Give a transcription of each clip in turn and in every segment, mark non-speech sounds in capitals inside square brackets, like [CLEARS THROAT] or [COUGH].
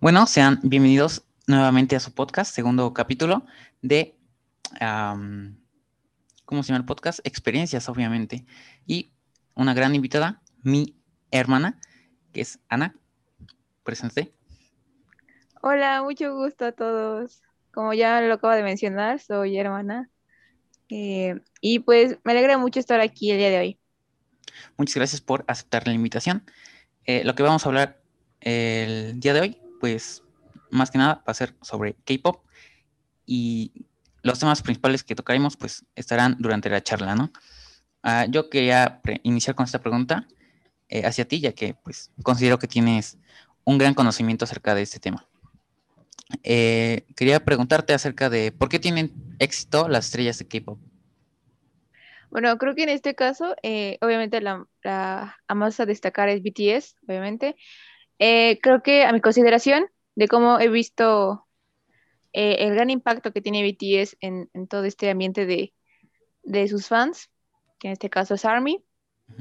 Bueno, sean bienvenidos nuevamente a su podcast, segundo capítulo de, ¿cómo se llama el podcast? Experiencias, obviamente. Y una gran invitada, mi hermana, que es Ana. Preséntate. Hola, mucho gusto a todos. Como ya lo acabo de mencionar, soy hermana. Eh, y pues me alegra mucho estar aquí el día de hoy. Muchas gracias por aceptar la invitación. Eh, lo que vamos a hablar el día de hoy pues más que nada va a ser sobre K-pop y los temas principales que tocaremos pues estarán durante la charla, ¿no? Ah, yo quería iniciar con esta pregunta eh, hacia ti, ya que pues considero que tienes un gran conocimiento acerca de este tema. Eh, quería preguntarte acerca de por qué tienen éxito las estrellas de K-pop. Bueno, creo que en este caso, eh, obviamente la, la más a destacar es BTS, obviamente, eh, creo que a mi consideración de cómo he visto eh, el gran impacto que tiene BTS en, todo este ambiente de, sus fans, que en este caso es ARMY,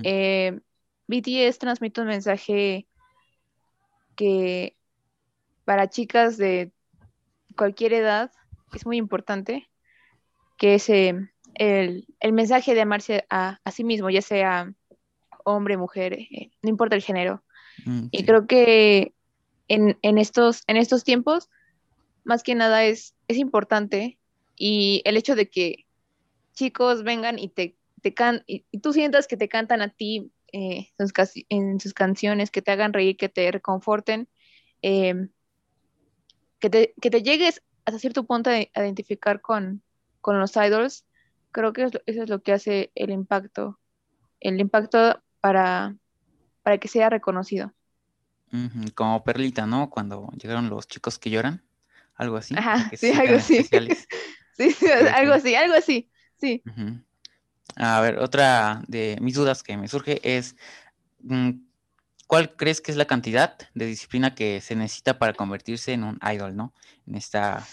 eh, BTS transmite un mensaje que para chicas de cualquier edad es muy importante, que es el, mensaje de amarse a, a, sí mismo, ya sea hombre, mujer, no importa el género. Mm, y creo que en, estos, en estos tiempos, más que nada es, es importante y el hecho de que chicos vengan y te, te can y, tú sientas que te cantan a ti eh, en sus canciones, que te hagan reír, que te reconforten, em, que, te, que te llegues hasta cierto punto a identificar con, con los idols, creo que eso es lo que hace el impacto, el impacto para, para que sea reconocido. Como Perlita, ¿no? Cuando llegaron los chicos que lloran, algo así. Ajá, sí, algo así. [LAUGHS] sí, sí, algo así, algo así, sí. A ver, otra de mis dudas que me surge es, mm, ¿cuál crees que es la cantidad de disciplina que se necesita para convertirse en un idol, ¿no? En esta,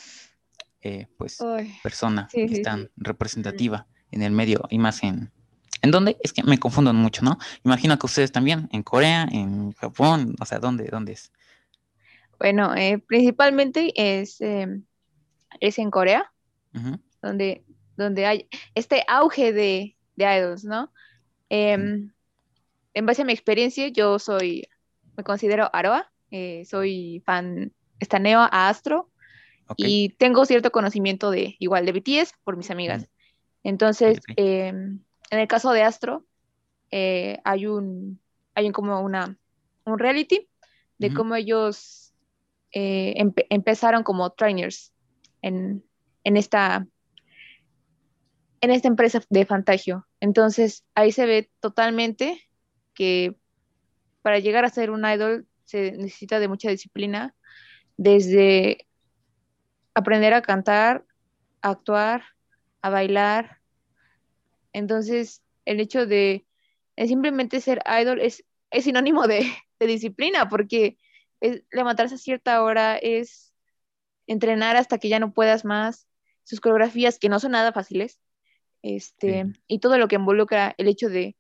eh, pues, persona que es tan representativa en el medio y más en, ¿En dónde? Es que me confundo mucho, ¿no? Imagino que ustedes también, en Corea, en Japón, o sea, ¿dónde, dónde es? Bueno, eh, principalmente es, em, es en Corea, donde, donde hay este auge de, de idols, ¿no? Em, en base a mi experiencia, yo soy, me considero Aroa, eh, soy fan, estaneo a Astro, y tengo cierto conocimiento de, igual, de BTS por mis amigas. Entonces, em, en el caso de Astro, eh, hay un, hay como una, un reality de cómo ellos eh, empezaron como trainers en, esta, en esta empresa de Fantagio. Entonces, ahí se ve totalmente que para llegar a ser un idol se necesita de mucha disciplina, desde aprender a cantar, a actuar, a bailar, entonces, el hecho de, simplemente ser idol es, sinónimo [LAUGHS] de, disciplina, porque es levantarse a cierta hora, es entrenar hasta que ya no puedas más, sus coreografías que no son nada fáciles, este, y todo lo que involucra el hecho de,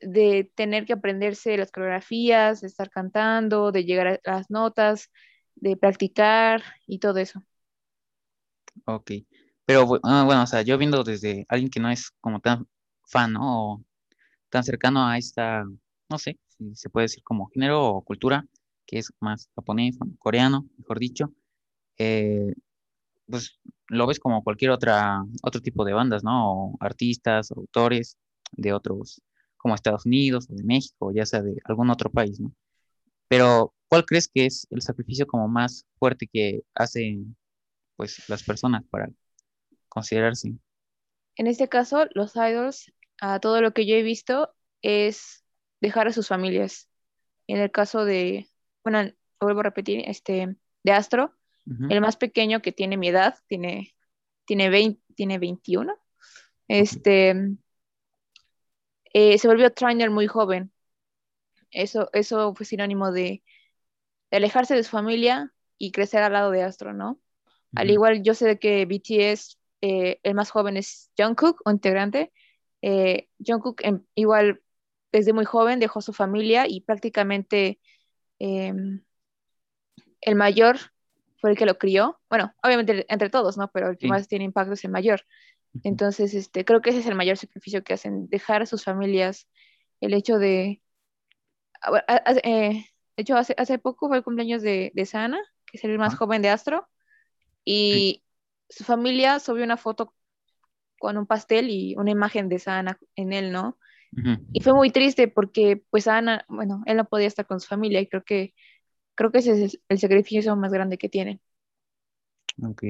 de tener que aprenderse las coreografías, de estar cantando, de llegar a las notas, de practicar y todo eso. Ok. Pero ah, bueno, o sea, yo viendo desde alguien que no es como tan fan, ¿no? O tan cercano a esta, no sé, si se puede decir como género o cultura, que es más japonés, coreano, mejor dicho, eh, pues lo ves como cualquier otra, otro tipo de bandas, ¿no? O artistas, autores de otros, como Estados Unidos o de México, ya sea de algún otro país, ¿no? Pero, ¿cuál crees que es el sacrificio como más fuerte que hacen, pues, las personas para considerarse. En este caso, los idols, a todo lo que yo he visto, es dejar a sus familias. En el caso de, bueno, vuelvo a repetir, este, de Astro, el más pequeño que tiene mi edad, tiene, tiene, 20, tiene 21, este, eh, se volvió trainer muy joven. Eso, eso fue sinónimo de, alejarse de su familia y crecer al lado de Astro, ¿no? Al igual, yo sé que BTS eh, el más joven es Jungkook, un integrante. Eh, Jungkook em, igual desde muy joven dejó su familia y prácticamente em, el mayor fue el que lo crió. Bueno, obviamente entre todos, ¿no? Pero el que más tiene impacto es el mayor. Entonces, este, creo que ese es el mayor sacrificio que hacen, dejar a sus familias, el hecho de... Eh, de hecho, hace, hace poco fue el cumpleaños de, de Sana, que es el más joven de Astro, y su familia subió una foto con un pastel y una imagen de Sana en él, ¿no? Y fue muy triste porque pues Ana, bueno, él no podía estar con su familia y creo que creo que ese es el sacrificio más grande que tiene. Ok.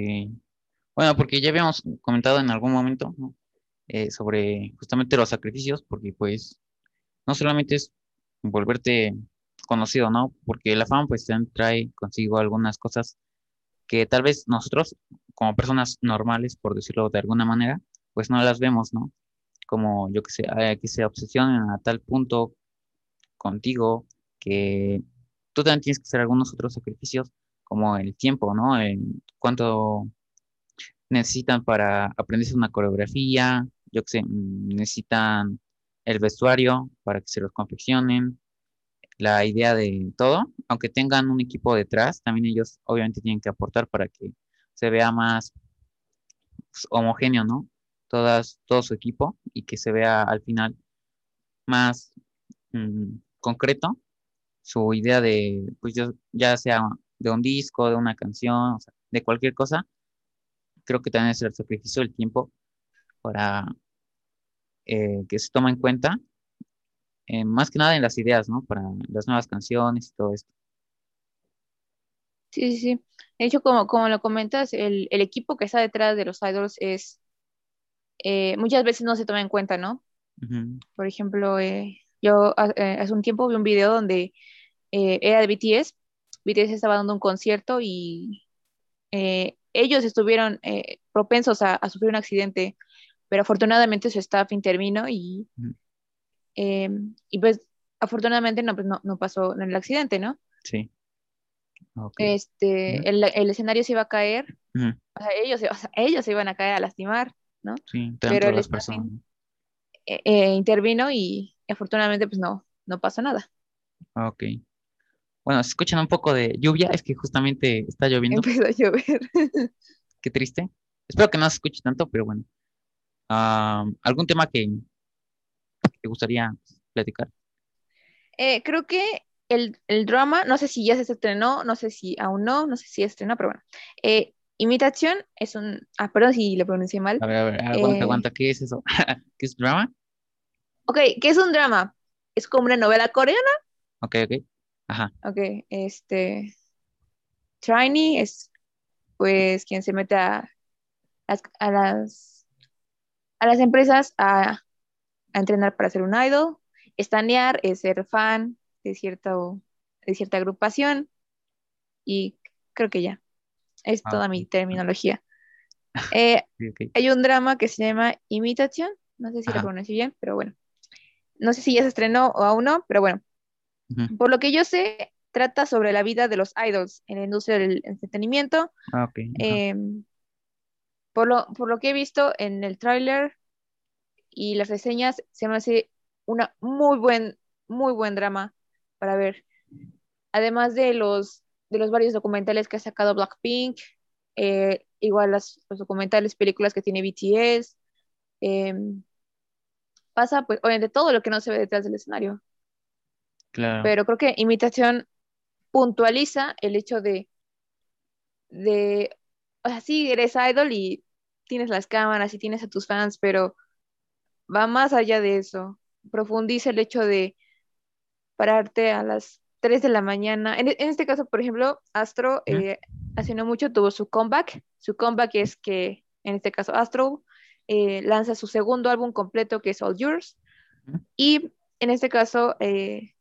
Bueno, porque ya habíamos comentado en algún momento eh, sobre justamente los sacrificios, porque pues no solamente es volverte conocido, ¿no? Porque la fama pues trae consigo algunas cosas que tal vez nosotros, como personas normales, por decirlo de alguna manera, pues no las vemos, ¿no? Como yo que sé, eh, que se obsesionen a tal punto contigo que tú también tienes que hacer algunos otros sacrificios, como el tiempo, ¿no? En cuánto necesitan para aprenderse una coreografía, yo que sé, mm, necesitan el vestuario para que se los confeccionen, la idea de todo, aunque tengan un equipo detrás, también ellos obviamente tienen que aportar para que se vea más pues, homogéneo, ¿no? Todas, todo su equipo y que se vea al final más mm, concreto su idea de, pues ya sea de un disco, de una canción, de cualquier cosa, creo que también es el sacrificio del tiempo para eh, que se tome en cuenta, eh, más que nada en las ideas, ¿no? Para las nuevas canciones y todo esto. Sí, sí, sí. De hecho, como, como lo comentas, el, equipo que está detrás de los idols es, eh, muchas veces no se toma en cuenta, ¿no? Por ejemplo, yo hace un tiempo vi un video donde era de BTS, BTS estaba dando un concierto y ellos estuvieron eh, propensos a, sufrir un accidente, pero afortunadamente su staff intervino y, em, y pues afortunadamente no, pues no, no pasó en el accidente, ¿no? Sí. Este, el, el, escenario se iba a caer, o sea, ellos, ellos se iban a caer a lastimar, ¿no? Sí, pero el staff eh, eh, intervino y afortunadamente pues no, no pasó nada. Ok. Bueno, se escuchan un poco de lluvia, es que justamente está lloviendo. Empezó a llover. Qué triste. Espero que no se escuche tanto, pero bueno. ¿Algún tema que te gustaría platicar? Eh, creo que el, drama, no sé si ya se estrenó, no sé si aún no, no sé si estrenó, pero bueno. Eh, imitación es un. Ah, perdón si lo pronuncié mal. A ver, a ver, aguanta, eh, aguanta. ¿Qué es eso? [LAUGHS] ¿Qué es drama? Ok, ¿qué es un drama? Es como una novela coreana. Ok, ok. Ajá. Ok, este. Trini es pues quien se mete a, a, las, a las empresas a, entrenar para ser un idol. Estanear es ser fan de, cierto, de cierta agrupación. Y creo que ya. Es ah, toda mi terminología. Eh, [LAUGHS] hay un drama que se llama Imitación. No sé si lo pronuncio bien, pero bueno. No sé si ya se estrenó o aún no, pero bueno. Por lo que yo sé, trata sobre la vida de los idols en la industria del entretenimiento. Ah, em, por, lo, por lo que he visto en el tráiler y las reseñas, se me hace una muy buen, muy buen drama para ver. Además de los, de los varios documentales que ha sacado Blackpink, eh, igual los documentales, películas que tiene BTS. Em, pasa, pues, obviamente, todo lo que no se ve detrás del escenario. Pero creo que imitación puntualiza el hecho de, de, o sea, sí, eres idol y tienes las cámaras y tienes a tus fans, pero va más allá de eso. Profundiza el hecho de pararte a las 3 de la mañana. En, este caso, por ejemplo, Astro eh, hace no mucho tuvo su comeback. Su comeback es que, en este caso, Astro eh, lanza su segundo álbum completo que es All Yours. Y en este caso, eh,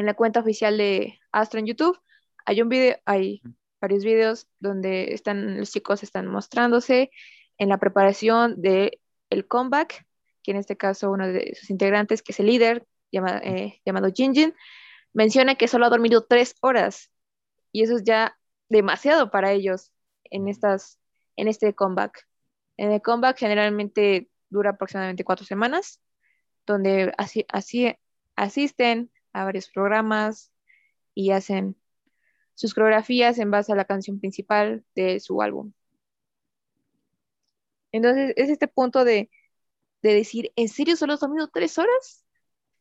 en la cuenta oficial de Astro en YouTube. Hay un video, hay varios videos donde están los chicos están mostrándose en la preparación de el comeback, que en este caso uno de sus integrantes, que es el líder eh, llamado Jinjin, menciona que solo ha dormido tres horas y eso es ya demasiado para ellos en estas en este comeback. En el comeback generalmente dura aproximadamente cuatro semanas, donde así, así asisten a varios programas y hacen sus coreografías en base a la canción principal de su álbum. Entonces, es este punto de, decir, ¿en serio solo has dormido tres horas?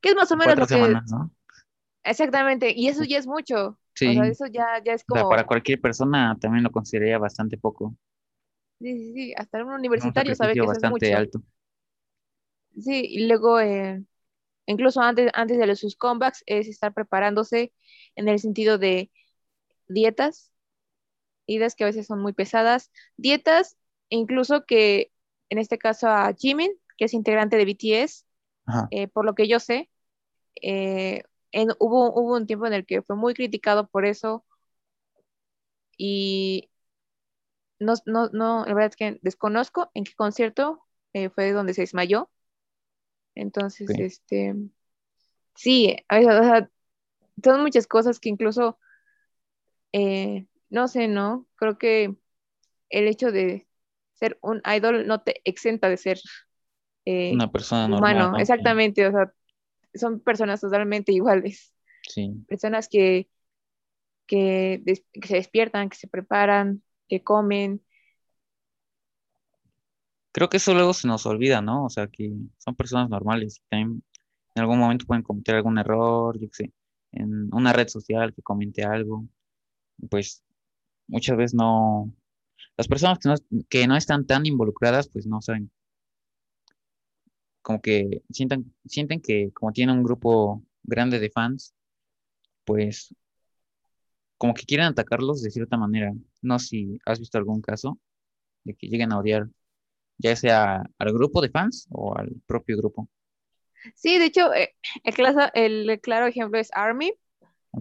¿Qué es más o menos lo que... ¿no? Exactamente, y eso ya es mucho. Sí. O sea, eso ya, ya es como... para cualquier persona también lo consideraría bastante poco. Sí, sí, sí, hasta un universitario sabe que eso es mucho. alto. Sí, y luego, eh, incluso antes, antes de sus comebacks, es estar preparándose en el sentido de dietas, idas que a veces son muy pesadas, dietas, incluso que en este caso a Jimin, que es integrante de BTS, eh, por lo que yo sé, eh, hubo, hubo un tiempo en el que fue muy criticado por eso y no, no, no, la verdad es que desconozco en qué concierto eh, fue donde se desmayó. Entonces, este, sí, son muchas cosas que incluso, eh, no sé, ¿no? Creo que el hecho de ser un idol no te exenta de ser eh, una persona normal. Humano, exactamente, o sea, son personas totalmente iguales. Sí. Personas que, que, que se despiertan, que se preparan, que comen. Creo que eso luego se nos olvida, ¿no? O sea, que son personas normales en algún momento pueden cometer algún error, yo qué sé, en una red social que comente algo. Pues muchas veces no, las personas que no, que no están tan involucradas, pues no saben. Como que sienten, sienten que como tienen un grupo grande de fans, pues como que quieren atacarlos de cierta manera. No sé si has visto algún caso de que lleguen a odiar ya sea al grupo de fans o al propio grupo. Sí, de hecho, eh, el, el, claro ejemplo es Army.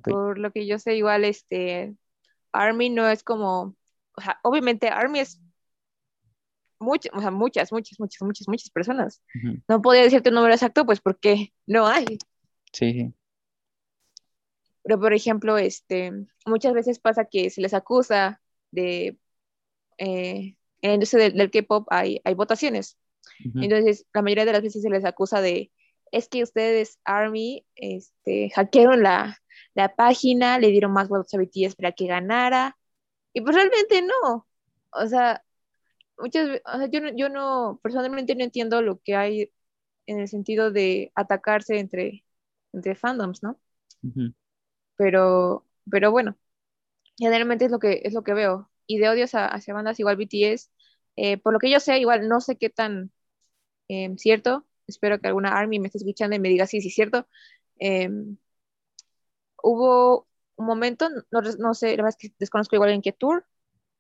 Por lo que yo sé, igual este Army no es como, o sea, obviamente Army es muchas, o sea, muchas, muchas, muchas, muchas, muchas personas. No podía decirte un número exacto, pues porque no hay. Sí. Pero, por ejemplo, este, muchas veces pasa que se les acusa de, eh, en la industria del, K-pop hay, hay votaciones. Entonces, la mayoría de las veces se les acusa de, es que ustedes, ARMY, este, hackearon la, la página, le dieron más votos a BTS para que ganara. Y pues realmente no. O sea, muchas o sea, yo, no, yo no, personalmente no entiendo lo que hay en el sentido de atacarse entre, entre fandoms, ¿no? pero, pero bueno, generalmente es lo que, es lo que veo. Y de odios hacia bandas igual BTS, eh, por lo que yo sé, igual no sé qué tan em, cierto, espero que alguna ARMY me esté escuchando y me diga sí, sí, cierto. Em, hubo un momento, no, no, sé, la verdad es que desconozco igual en qué tour,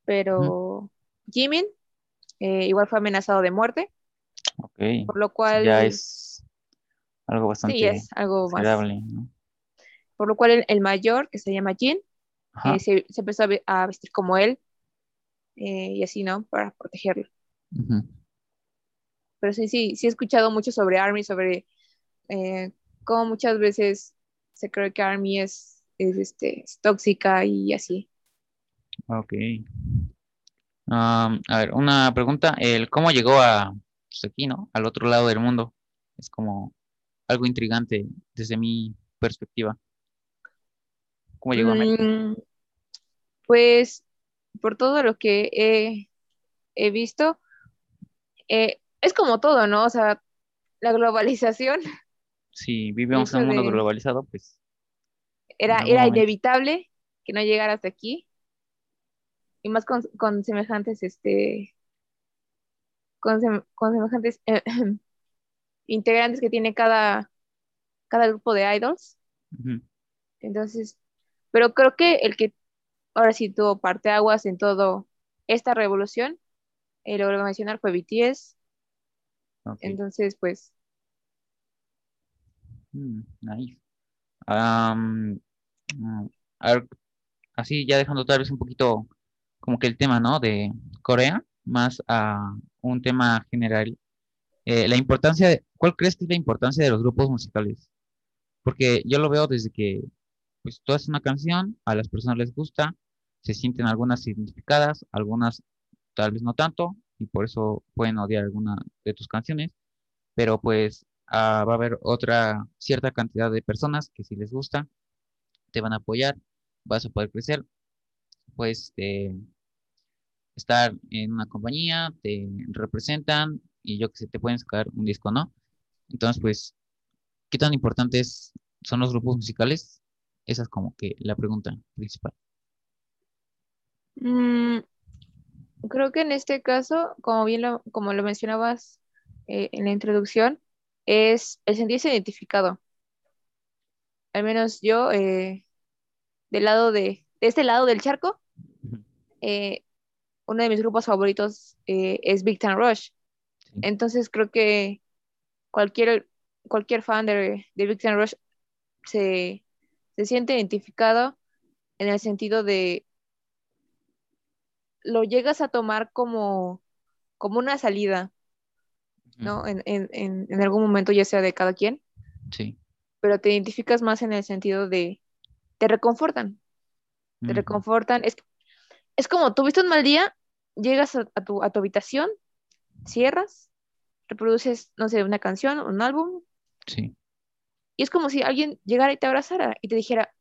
pero Jimin eh, igual fue amenazado de muerte. Ok. Por lo cual... Ya es algo bastante sí, es algo más, ¿no? por lo cual el, mayor, que se llama Jin, eh, se, empezó a, vestir como él, eh, y así, ¿no? Para protegerlo. Pero sí, sí, sí he escuchado mucho sobre Army, sobre eh, cómo muchas veces se cree que Army es, este, tóxica y así. Ok. A ver, una pregunta. El, ¿Cómo llegó a pues, aquí, ¿no? Al otro lado del mundo. Es como algo intrigante desde mi perspectiva. ¿Cómo llegó a México? Mm, pues por todo lo que he, visto, eh, es como todo, ¿no? O sea, la globalización. Si vivimos en un mundo globalizado, pues. Era, era inevitable que no llegara hasta aquí. Y más con, semejantes, este. Con, semejantes eh, [CLEARS THROAT] integrantes que tiene cada, cada grupo de idols. Entonces, pero creo que el que ahora sí tuvo parteaguas en todo esta revolución, eh, lo a mencionar, fue BTS. Entonces, pues. Mm, nice. Mm, a ver, así ya dejando tal vez un poquito como que el tema, ¿no? De Corea, más a un tema general. Eh, la importancia ¿cuál crees que es la importancia de los grupos musicales? Porque yo lo veo desde que pues tú haces una canción, a las personas les gusta, se sienten algunas significadas, algunas tal vez no tanto, y por eso pueden odiar alguna de tus canciones, pero pues ah, va a haber otra cierta cantidad de personas que si les gusta, te van a apoyar, vas a poder crecer, este, estar en una compañía, te representan y yo que sé, te pueden sacar un disco, ¿no? Entonces, pues, ¿qué tan importantes son los grupos musicales? Esa es como que la pregunta principal. Mm, creo que en este caso, como bien lo, como lo mencionabas eh, en la introducción, es el sentirse identificado. Al menos yo, eh, del lado de, este lado del charco, eh, uno de mis grupos favoritos es Big Time Rush. Entonces creo que cualquier, cualquier fan de, de Big Time Rush se, se siente identificado en el sentido de lo llegas a tomar como, como una salida, ¿no? En, en, en, algún momento, ya sea de cada quien. Sí. Pero te identificas más en el sentido de, te reconfortan. Te reconfortan. Es, es como, tuviste un mal día, llegas a, tu, a tu habitación, cierras, reproduces, no sé, una canción, un álbum. Sí. Y es como si alguien llegara y te abrazara y te dijera,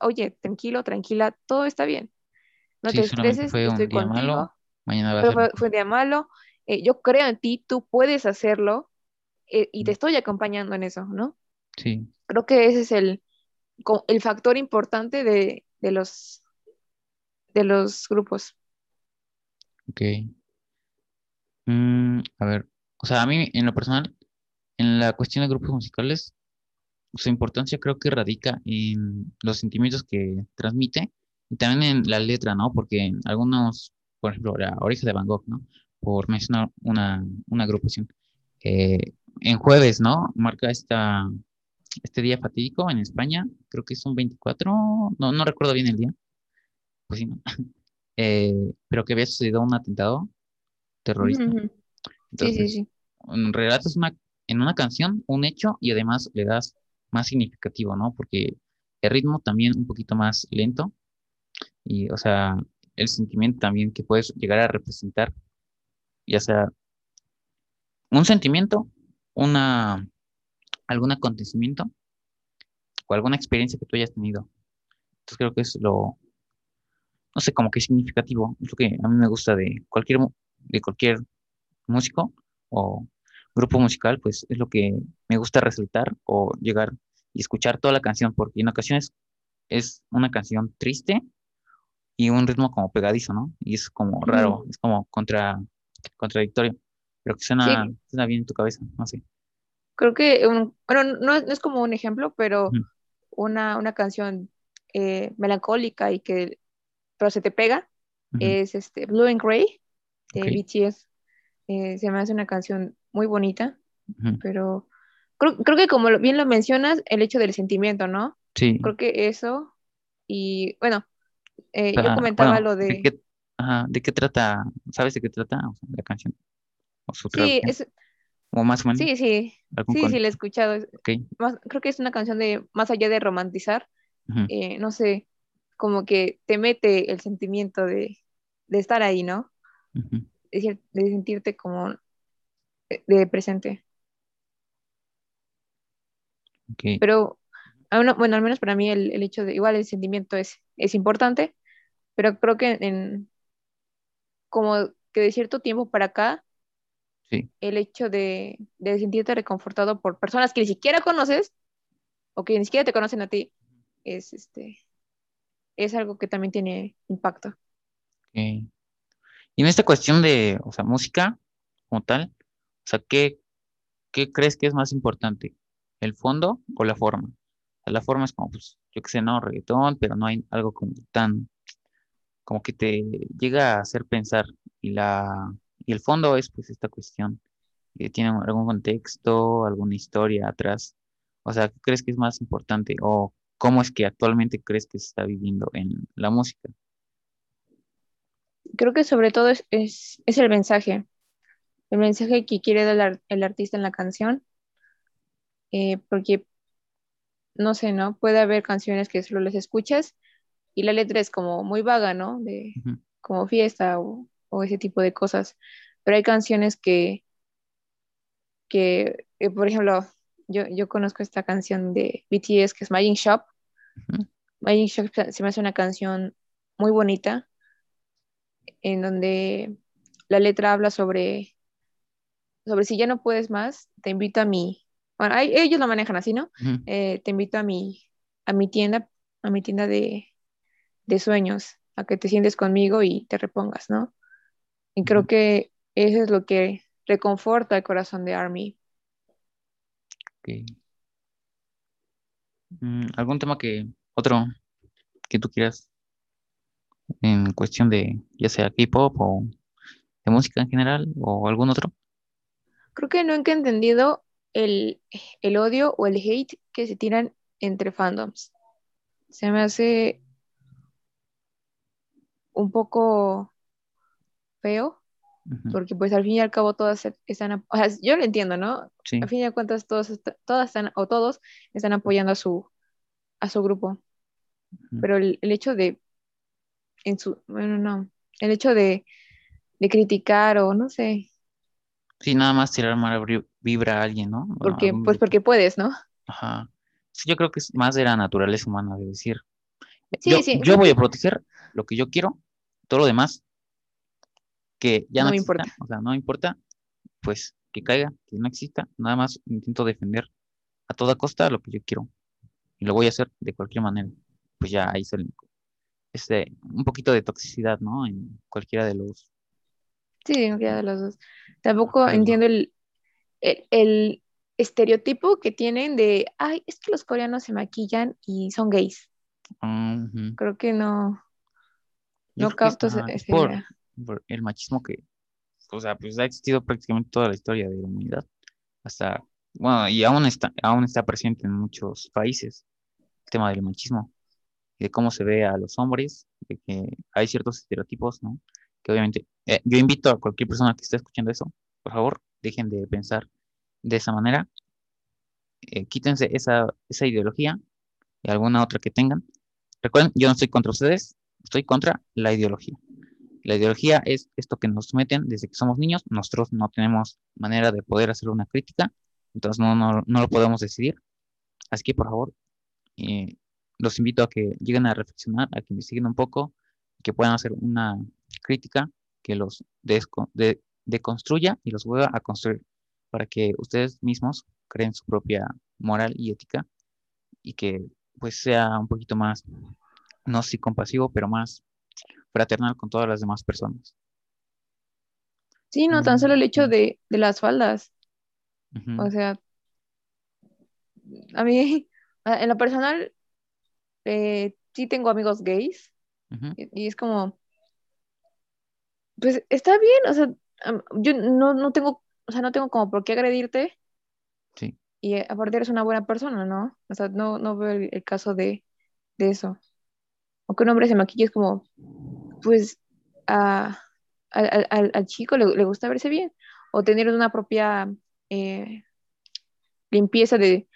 oye, tranquilo, tranquila, todo está bien. No te estreses, fue estoy un día contigo. Malo, mañana va a ser fue, un día malo. Eh, yo creo en ti, tú puedes hacerlo eh, y te mm. estoy acompañando en eso, ¿no? Sí. Creo que ese es el, el factor importante de, de los, de los grupos. Ok. Mm, a ver, o sea, a mí en lo personal, en la cuestión de grupos musicales, su importancia creo que radica en los sentimientos que transmite y también en la letra, ¿no? Porque algunos, por ejemplo, la Oreja de Van Gogh, ¿no? Por mencionar una, una agrupación. Eh, en jueves, ¿no? Marca esta, este día fatídico en España, creo que son 24, no, no recuerdo bien el día, pues sí, ¿no? [LAUGHS] Eh, pero que había sucedido un atentado terrorista. Entonces, sí, sí, sí. relatas una, en una canción un hecho y además le das más significativo, ¿no? Porque el ritmo también un poquito más lento y, o sea, el sentimiento también que puedes llegar a representar, ya sea un sentimiento, una, algún acontecimiento o alguna experiencia que tú hayas tenido. Entonces creo que es lo, no sé, como que significativo, es lo que a mí me gusta de cualquier, de cualquier músico o grupo musical, pues es lo que me gusta resaltar o llegar y escuchar toda la canción, porque en ocasiones es una canción triste y un ritmo como pegadizo, ¿no? Y es como raro, es como contra, contradictorio, pero que suena, suena bien en tu cabeza, no sé. Creo que, un, bueno, no, es como un ejemplo, pero una, una canción eh, melancólica y que, pero se te pega, es este Blue and Gray de BTS. Eh, se me hace una canción muy bonita, pero creo, creo, que como bien lo mencionas, el hecho del sentimiento, ¿no? Sí. Creo que eso, y bueno, eh, yo comentaba lo de... ¿de qué, ajá, ¿De qué trata? ¿Sabes de qué trata la canción? ¿O su sí, es... ¿O más o menos? Sí, sí. Sí, sí, la he escuchado. creo que es una canción de, más allá de romantizar, eh, no sé, como que te mete el sentimiento de, de estar ahí, ¿no? de, de, sentirte como eh, de, presente. Okay. Pero, bueno, al menos para mí el, el, hecho de, igual el sentimiento es, es importante, pero creo que en como que de cierto tiempo para acá, el hecho de, sentirte reconfortado por personas que ni siquiera conoces o que ni siquiera te conocen a ti, es este es algo que también tiene impacto. Y en esta cuestión de, o sea, música como tal, o sea, ¿qué, ¿qué crees que es más importante? ¿El fondo o la forma? la forma es como, pues, yo qué sé, no, reggaetón, pero no hay algo como tan, como que te llega a hacer pensar. Y la, y el fondo es pues esta cuestión, que tiene algún contexto, alguna historia atrás. O sea, ¿qué crees que es más importante? ¿O cómo es que actualmente crees que se está viviendo en la música? Creo que sobre todo es, es, el mensaje, el mensaje que quiere dar el artista en la canción, eh, porque no sé, ¿no? Puede haber canciones que solo les escuchas y la letra es como muy vaga, ¿no? De como fiesta o, ese tipo de cosas. Pero hay canciones que, que eh, por ejemplo, yo, yo conozco esta canción de BTS que es Magic Shop. Magic Shop se me hace una canción muy bonita, en donde la letra habla sobre, sobre si ya no puedes más, te invito a mi, bueno, ellos lo manejan así, ¿no? Eh, te invito a mi, a mi tienda, a mi tienda de, de sueños, a que te sientes conmigo y te repongas, ¿no? Y creo que eso es lo que reconforta el corazón de Army. Mm, ¿Algún tema que, otro que tú quieras en cuestión de ya sea K-pop o de música en general o algún otro? Creo que no he entendido el, el odio o el hate que se tiran entre fandoms. Se me hace un poco feo, porque pues al fin y al cabo todas están, o sea, yo lo entiendo, ¿no? Al fin y al cuentas todos, todas están, o todos están apoyando a su, a su grupo. Pero el, hecho de, en su, bueno, no, el hecho de, de criticar o no sé. Sí, nada más tirar mala vibra a alguien, ¿no? Porque, pues porque puedes, ¿no? Ajá. Sí, yo creo que es más de la naturaleza humana de decir, yo, yo voy a proteger lo que yo quiero, todo lo demás, que ya no, importa. O sea, no me importa, pues que caiga, que no exista, nada más intento defender a toda costa lo que yo quiero. Y lo voy a hacer de cualquier manera. Pues ya ahí sale este, un poquito de toxicidad, ¿no? En cualquiera de los. Sí, en cualquiera de los dos. Tampoco entiendo el, el, estereotipo que tienen de, ay, es que los coreanos se maquillan y son gays. Creo que no. No capto por, el machismo que, o sea, pues ha existido prácticamente toda la historia de la humanidad. Hasta, bueno, y aún está, aún está presente en muchos países el tema del machismo de cómo se ve a los hombres, de que hay ciertos estereotipos, ¿no? Que obviamente, eh, yo invito a cualquier persona que esté escuchando eso, por favor, dejen de pensar de esa manera, eh, quítense esa, esa ideología y alguna otra que tengan. Recuerden, yo no estoy contra ustedes, estoy contra la ideología. La ideología es esto que nos meten desde que somos niños, nosotros no tenemos manera de poder hacer una crítica, entonces no, no, no lo podemos decidir. Así que por favor, eh, los invito a que lleguen a reflexionar, a que investiguen un poco, que puedan hacer una crítica que los de, deconstruya y los vuelva a construir para que ustedes mismos creen su propia moral y ética y que pues sea un poquito más, no si compasivo, pero más fraternal con todas las demás personas. Sí, no, tan solo el hecho de, las faldas. O sea, a mí, [LAUGHS] en lo personal, eh, sí tengo amigos gays y, es como, pues está bien, o sea, yo no, no tengo, o sea, no tengo como por qué agredirte. Sí. Y eh, aparte eres una buena persona, ¿no? O sea, no, no veo el, caso de, de, eso. O que un hombre se maquille es como, pues, al, chico le, gusta verse bien. O tener una propia eh, limpieza de,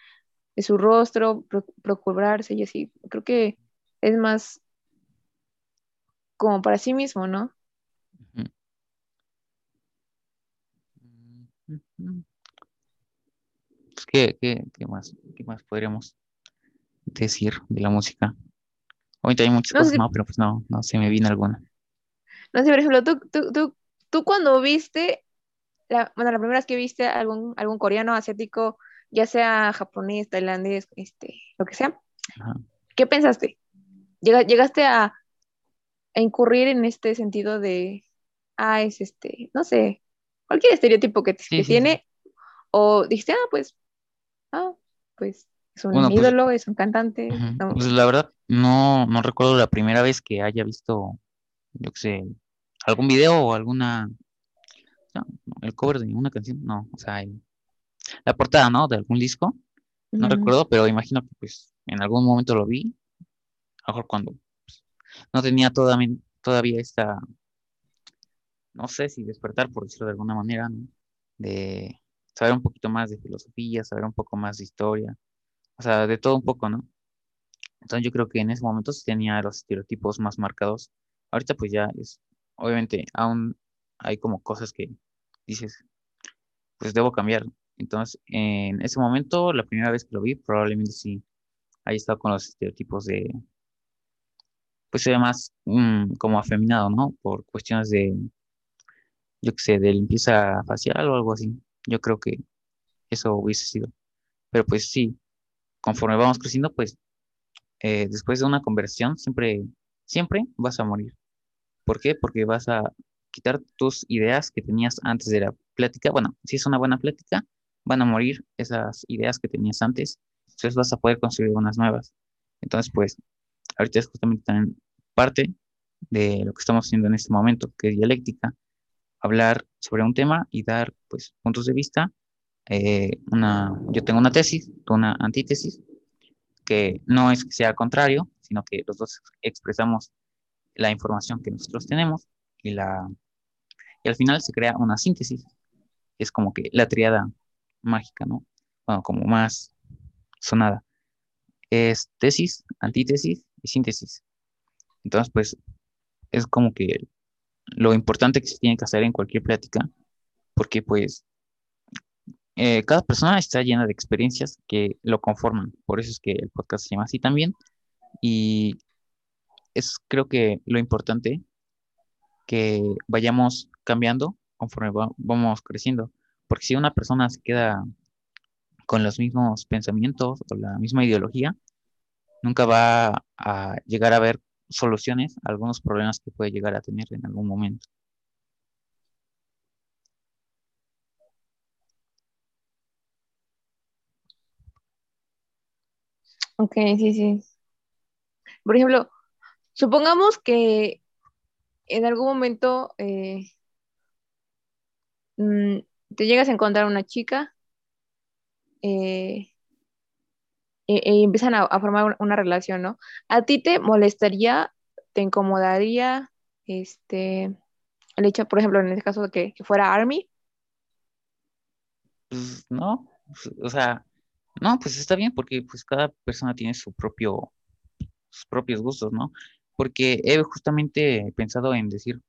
su rostro, procurarse y así. Creo que es más como para sí mismo, ¿no? ¿Qué, qué, qué, más, ¿Qué más podríamos decir de la música? Hay muchas cosas, no, pero pues no, no se me viene alguna. No sé, por ejemplo, tú, tú, tú, tú cuando viste, la, bueno, la primera vez que viste algún, algún coreano, asiático, ya sea japonés, tailandés, este, lo que sea, ¿qué pensaste? ¿Llegaste a, a incurrir en este sentido de, ah, es este, no sé, cualquier estereotipo que, tiene, o dijiste, ah, pues, ah, pues es un pues, ídolo, es un cantante. Pues la verdad, no, no recuerdo la primera vez que haya visto, yo qué sé, algún video o alguna, el cover de una canción, no, o sea, la portada, ¿no? De algún disco, no recuerdo, pero imagino que pues en algún momento lo vi, a lo mejor cuando pues, no tenía todavía, todavía esta, no sé si despertar, por decirlo de alguna manera, ¿no? De saber un poquito más de filosofía, saber un poco más de historia, o sea, de todo un poco, ¿no? Entonces yo creo que en ese momento sí tenía los estereotipos más marcados. Ahorita pues ya es, obviamente, aún hay como cosas que dices, pues debo cambiar. Entonces, en ese momento, la primera vez que lo vi, probablemente sí haya estado con los estereotipos de, pues se ve más mm, como afeminado, ¿no? Por cuestiones de, yo qué sé, de limpieza facial o algo así. Yo creo que eso hubiese sido. Pero pues sí, conforme vamos creciendo, pues eh, después de una conversión siempre, siempre vas a morir. ¿Por qué? Porque vas a quitar tus ideas que tenías antes de la plática. Bueno, si es una buena plática, van a morir esas ideas que tenías antes. Entonces vas a poder construir unas nuevas. Entonces, pues, ahorita es justamente también parte de lo que estamos haciendo en este momento, que es dialéctica, hablar sobre un tema y dar, pues, puntos de vista. Eh, una, yo tengo una tesis, una antítesis, que no es que sea contrario, sino que los dos expresamos la información que nosotros tenemos y, la, y al final se crea una síntesis. Es como que la triada mágica, ¿no? Bueno, como más sonada. Es tesis, antítesis y síntesis. Entonces, pues, es como que lo importante que se tiene que hacer en cualquier plática, porque pues eh, cada persona está llena de experiencias que lo conforman. Por eso es que el podcast se llama así también. Y es creo que lo importante que vayamos cambiando conforme vamos creciendo. Porque si una persona se queda con los mismos pensamientos o la misma ideología, nunca va a llegar a ver soluciones a algunos problemas que puede llegar a tener en algún momento. Ok, sí, sí. Por ejemplo, supongamos que en algún momento eh, mm, te llegas a encontrar una chica eh, e, e, empiezan a, formar una relación, ¿no? ¿A ti te molestaría, te incomodaría este, el hecho, por ejemplo, en este caso de que, fuera Army? Pues no, o sea, no, pues está bien porque pues cada persona tiene su propio, sus propios gustos, ¿no? Porque he justamente pensado en decir,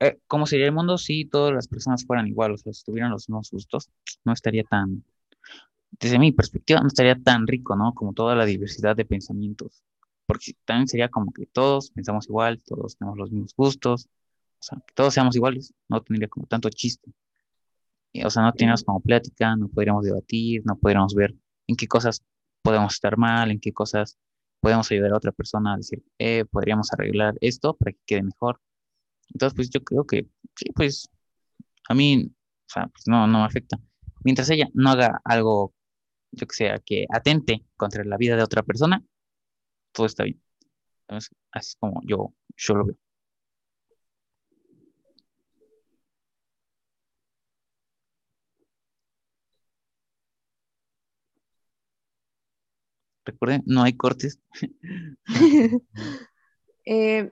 eh, ¿cómo sería el mundo si todas las personas fueran igual? O sea, si tuvieran los mismos gustos, no estaría tan, desde mi perspectiva, no estaría tan rico, ¿no? Como toda la diversidad de pensamientos. Porque también sería como que todos pensamos igual, todos tenemos los mismos gustos, o sea, que todos seamos iguales, no tendría como tanto chiste. O sea, no tendríamos como plática, no podríamos debatir, no podríamos ver en qué cosas podemos estar mal, en qué cosas podemos ayudar a otra persona a decir, eh, podríamos arreglar esto para que quede mejor. Entonces, pues yo creo que, sí, pues a mí, o sea, pues no, no me afecta. Mientras ella no haga algo yo que sea, que atente contra la vida de otra persona, todo está bien. Entonces, así es como yo, yo lo veo. Recuerden, no hay cortes. [LAUGHS] [LAUGHS] Eh,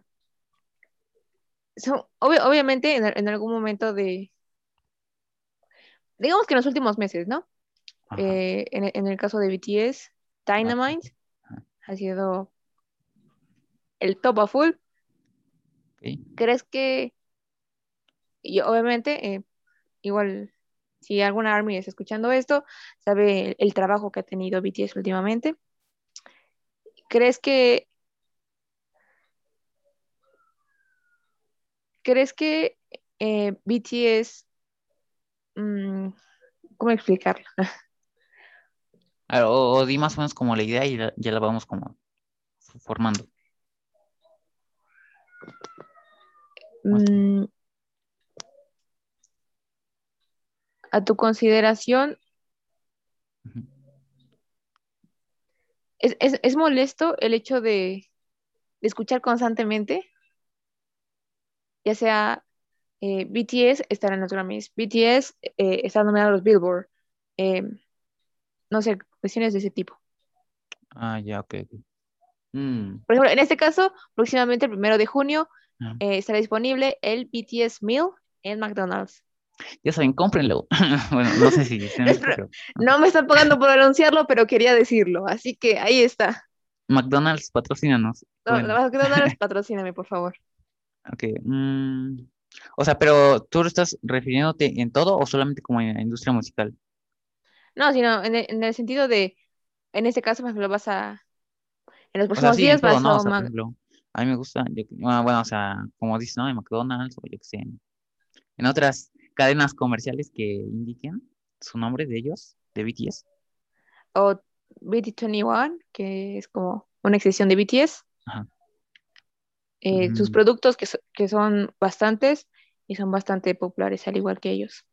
obviamente en, algún momento de, digamos que en los últimos meses, ¿no? Eh, en, el caso de BTS, Dynamite ha sido el top of full. ¿Crees que, y obviamente, eh, igual, si alguna ARMY está escuchando esto, sabe el, trabajo que ha tenido BTS últimamente? ¿Crees que ¿Crees que eh, BTS, mm, ¿cómo explicarlo? O, di más o menos como la idea y ya la vamos como formando. Mm, a tu consideración, ¿es, molesto el hecho de, escuchar constantemente? Ya sea eh, BTS estar en los Grammys, BTS eh, está nominado a los Billboard, eh, no sé, cuestiones de ese tipo. Ah, ya, ok. Mm. Por ejemplo, en este caso, próximamente el primero de junio ah. eh, estará disponible el BTS Meal en McDonald's. Ya saben, cómprenlo. [LAUGHS] bueno, no sé si... [LAUGHS] no me están pagando por anunciarlo, pero quería decirlo, así que ahí está. McDonald's, patrocínanos. McDonald's, [LAUGHS] patrocíname, por favor. Ok. Mm, o sea, pero ¿tú estás refiriéndote en todo o solamente como en la industria musical? No, sino en el, en el sentido de, en este caso, por ejemplo, vas a, en los próximos días vas a... A mí me gusta, bueno, o sea, como dices, ¿no? En McDonald's o yo que sé, en otras cadenas comerciales que indiquen su nombre de ellos, de BTS. O BT21, que es como una extensión de BTS. Eh, sus mm. productos que, que son bastantes y son bastante populares, al igual que ellos.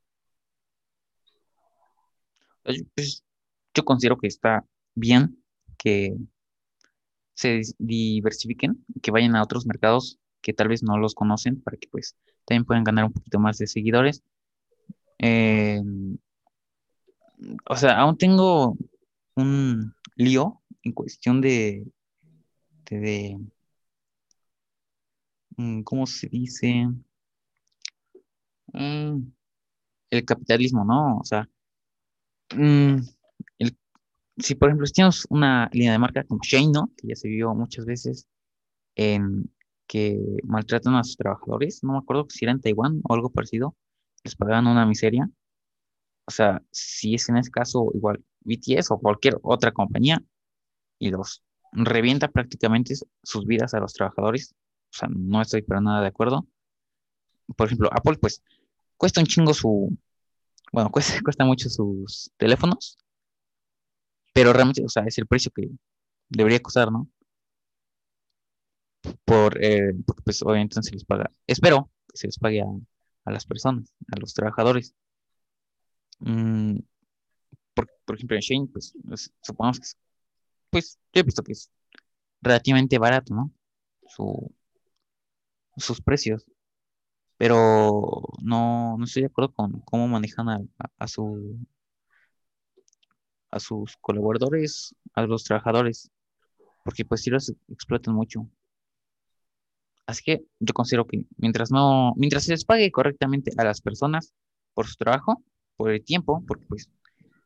Pues, yo considero que está bien que se diversifiquen, que vayan a otros mercados que tal vez no los conocen para que pues también puedan ganar un poquito más de seguidores. Eh, o sea, aún tengo un lío en cuestión de, de, mm, ¿cómo se dice? Mm, el capitalismo, ¿no? O sea, mm, si por ejemplo tienes una línea de marca como Shane, ¿no? Que ya se vio muchas veces que maltratan a sus trabajadores, no me acuerdo si era en Taiwán o algo parecido, les pagaban una miseria. O sea, si es en ese caso igual BTS o cualquier otra compañía y los revienta prácticamente sus vidas a los trabajadores, o sea, no estoy para nada de acuerdo. Por ejemplo, Apple pues cuesta un chingo su, bueno, [LAUGHS] cuesta, mucho sus teléfonos, pero realmente, o sea, es el precio que debería costar, ¿no? Por, eh, pues obviamente se les paga, espero que se les pague a, las personas, a los trabajadores. Mm, por, ejemplo, en Shane, pues, pues supongamos que, pues yo he visto que es relativamente barato, ¿no? Su, sus precios pero no, no estoy de acuerdo con cómo manejan a, a, a sus colaboradores, a los trabajadores, porque pues sí los explotan mucho. Así que yo considero que mientras no, mientras se les pague correctamente a las personas por su trabajo, por el tiempo, porque pues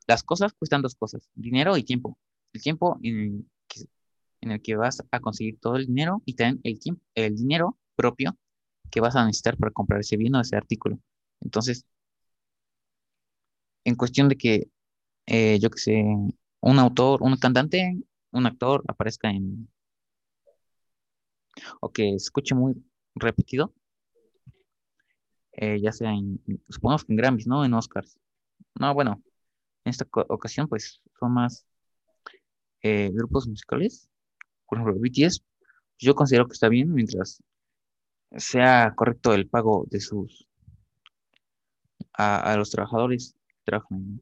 las cosas cuestan dos cosas, dinero y tiempo. El tiempo en el que, vas a conseguir todo el dinero y también el tiempo, el dinero propio que vas a necesitar para comprar ese bien o ese artículo. Entonces, en cuestión de que, eh, yo que sé, un autor, un cantante, un actor aparezca en, o que escuche muy repetido, eh, ya sea en, supongamos que en Grammys, ¿no? En Oscars. No, bueno, en esta ocasión, pues, son más eh, grupos musicales, por ejemplo, BTS, yo considero que está bien mientras sea correcto el pago de sus a, los trabajadores que trabajan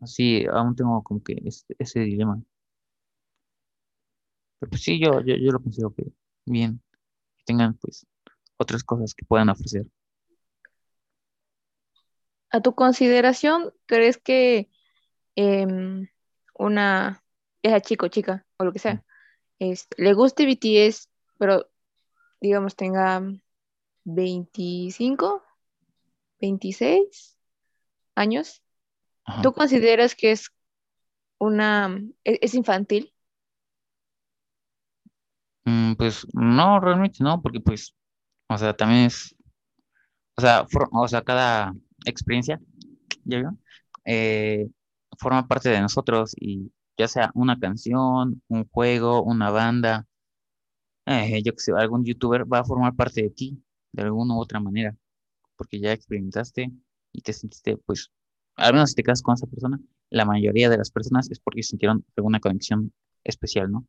Así, aún tengo como que ese, dilema. Pero pues sí, yo, yo, lo considero que bien, que tengan pues otras cosas que puedan ofrecer. A tu consideración, ¿crees que em, una, esa chico, chica, o lo que sea, es, le guste BTS, pero digamos, tenga 25, 26 años, ¿tú consideras que es una, e-, es, infantil? Mm, pues no, realmente no, porque pues, o sea, también es, o sea, o sea, cada experiencia, ¿ya eh, forma parte de nosotros y ya sea una canción, un juego, una banda, eh, yo que sé, algún youtuber va a formar parte de ti de alguna u otra manera, porque ya experimentaste y te sentiste, pues, al menos si te quedas con esa persona, la mayoría de las personas es porque sintieron alguna conexión especial, ¿no?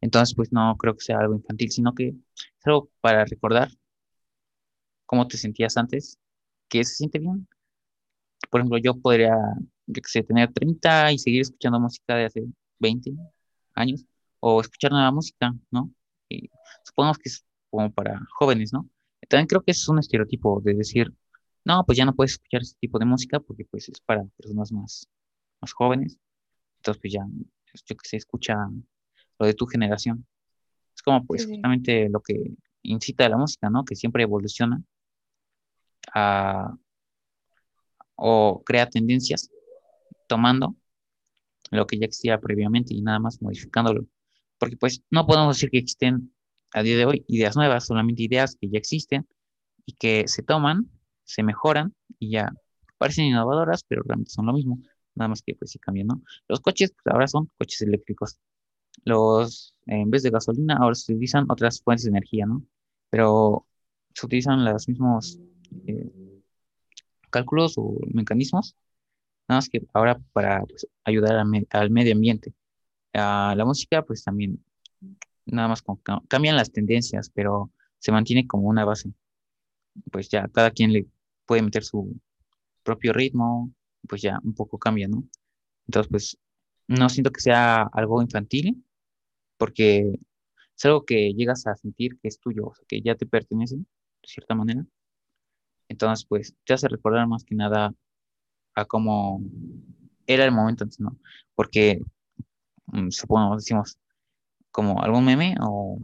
Entonces, pues no creo que sea algo infantil, sino que es algo para recordar cómo te sentías antes, que se siente bien. Por ejemplo, yo podría, yo que sé, tener 30 y seguir escuchando música de hace 20 años, o escuchar nueva música, ¿no? Y supongamos que es como para jóvenes, ¿no? También creo que es un estereotipo de decir, no, pues ya no puedes escuchar ese tipo de música porque pues es para personas más, más jóvenes. Entonces pues ya, yo que sé, escucha lo de tu generación. Es como pues justamente lo que incita a la música, ¿no? Que siempre evoluciona a, o crea tendencias tomando lo que ya existía previamente y nada más modificándolo porque pues no podemos decir que existen a día de hoy ideas nuevas, solamente ideas que ya existen y que se toman, se mejoran y ya parecen innovadoras, pero realmente son lo mismo, nada más que pues sí cambian, ¿no? Los coches pues, ahora son coches eléctricos. Los, en vez de gasolina, ahora se utilizan otras fuentes de energía, ¿no? Pero se utilizan los mismos eh, cálculos o mecanismos, nada más que ahora para pues, ayudar al, medio ambiente. la música, pues también, nada más cambian las tendencias, pero se mantiene como una base. Pues ya cada quien le puede meter su propio ritmo, pues ya un poco cambia, ¿no? Entonces, pues no siento que sea algo infantil, porque es algo que llegas a sentir que es tuyo, o sea, que ya te pertenece, de cierta manera. Entonces, pues te hace recordar más que nada a cómo era el momento antes, ¿no? Porque, mm, supongamos, decimos, como algún meme o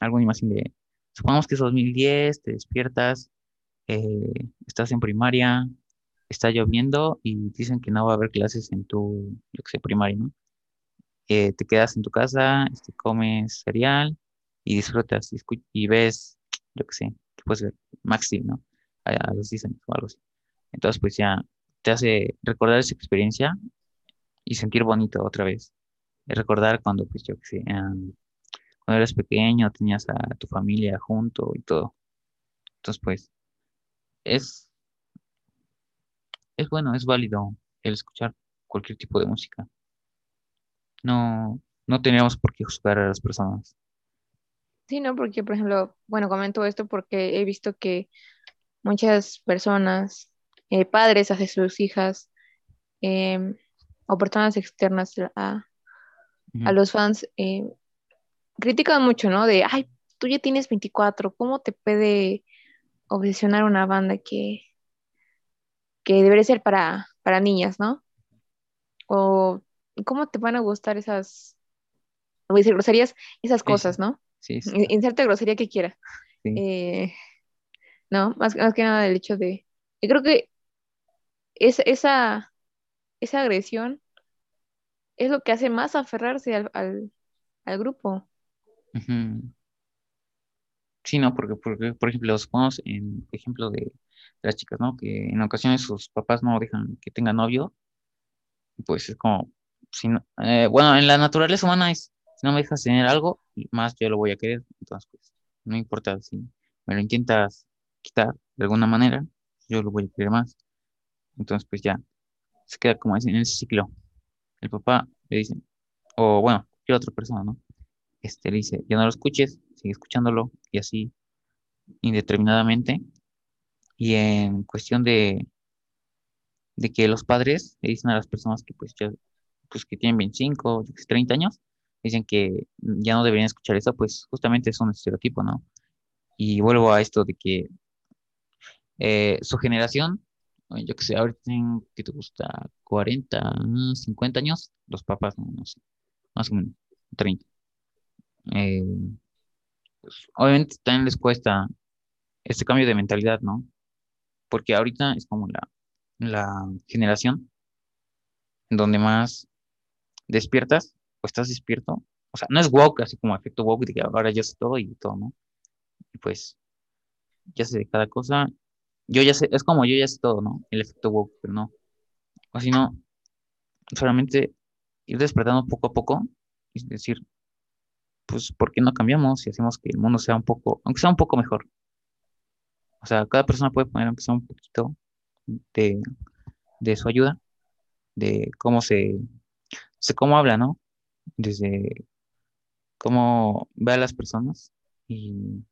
alguna imagen de, supongamos que es 2010, te despiertas, eh, estás en primaria, está lloviendo y dicen que no va a haber clases en tu, yo que sé, primaria, ¿no? Eh, te quedas en tu casa, este, comes cereal y disfrutas y, ves, yo que sé, que puedes ver Maxi, ¿no? A, los dicen o algo así. Entonces, pues ya te hace recordar esa experiencia y sentir bonito otra vez. Recordar cuando, pues yo que sé, cuando eras pequeño, tenías a tu familia junto y todo. Entonces, pues, es, es bueno, es válido el escuchar cualquier tipo de música. No, no tenemos por qué juzgar a las personas. Sí, no, porque, por ejemplo, bueno, comento esto porque he visto que muchas personas, eh, padres hacia sus hijas, em, o personas externas a, a los fans, eh, critican mucho, ¿no? De, ay, tú ya tienes 24, ¿cómo te puede obsesionar una banda que, que debería ser para, para niñas, ¿no? O cómo te van a gustar esas, voy a decir groserías, esas cosas, ¿no? Sí, Inserte grosería que quiera. Eh, no, más, más, que nada el hecho de, yo creo que es, esa, esa agresión es lo que hace más aferrarse al, al, al grupo. Sí, no, porque, porque por ejemplo, los ponemos en ejemplo de, las chicas, ¿no? Que en ocasiones sus papás no dejan que tenga novio, pues es como, eh, bueno, en la naturaleza humana es, si no me dejas tener algo, más yo lo voy a querer, entonces pues no importa si me lo intentas quitar de alguna manera, yo lo voy a querer más. Entonces pues ya, se queda como en ese ciclo. El papá le dice, o bueno, cualquier otra persona, ¿no? Este le dice, ya no lo escuches, sigue escuchándolo y así indeterminadamente. Y en cuestión de, de que los padres le dicen a las personas que pues ya, pues que tienen 25, 30 años, dicen que ya no deberían escuchar eso, pues justamente es un estereotipo, ¿no? Y vuelvo a esto de que eh, su generación, yo que sé, ahorita tienen, que te gusta? 40, 50 años, los papás, sé, más o menos, 30. Eh, pues, obviamente también les cuesta este cambio de mentalidad, ¿no? Porque ahorita es como la, la generación donde más despiertas o estás despierto. O sea, no es woke, así como efecto woke, de que ahora ya sé todo y todo, ¿no? Y pues, ya sé de cada cosa. Yo ya sé, es como yo ya sé todo, ¿no? El efecto woke, pero no. O si no, solamente ir despertando poco a poco, es decir, pues, ¿por qué no cambiamos y hacemos que el mundo sea un poco, aunque sea un poco mejor? O sea, cada persona puede poner aunque sea un poquito de, de su ayuda, de cómo se, se cómo habla, ¿no? Desde cómo ve a las personas y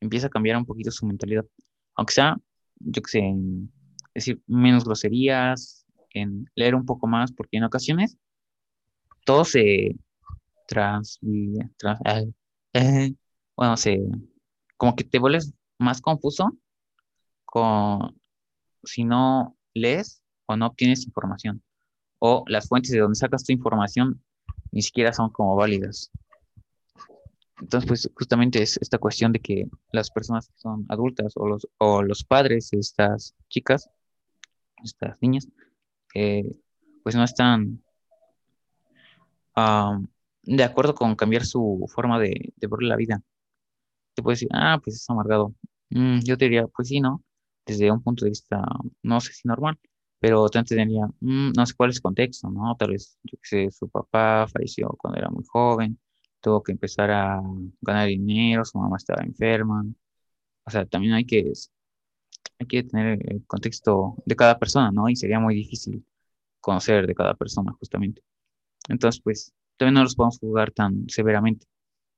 empieza a cambiar un poquito su mentalidad. Aunque sea, yo qué sé, decir menos groserías, en leer un poco más, porque en ocasiones todo se, trans, trans eh, bueno, se, como que te vuelves más confuso con, si no lees o no obtienes información, o las fuentes de donde sacas tu información ni siquiera son como válidas. Entonces, pues justamente es esta cuestión de que las personas que son adultas o los, o los padres de estas chicas, estas niñas, eh, pues no están de acuerdo con cambiar su forma de, ver la vida. Te puedes decir, ah, pues es amargado. Mm, yo te diría, pues sí, ¿no? Desde un punto de vista, no sé si normal, pero también tendría, mm, no sé cuál es el contexto, ¿no? Tal vez, yo qué sé, su papá falleció cuando era muy joven, tuvo que empezar a ganar dinero, su mamá estaba enferma. O sea, también hay que, hay que tener el contexto de cada persona, ¿no? Y sería muy difícil conocer de cada persona, justamente. Entonces, pues, también no los podemos juzgar tan severamente,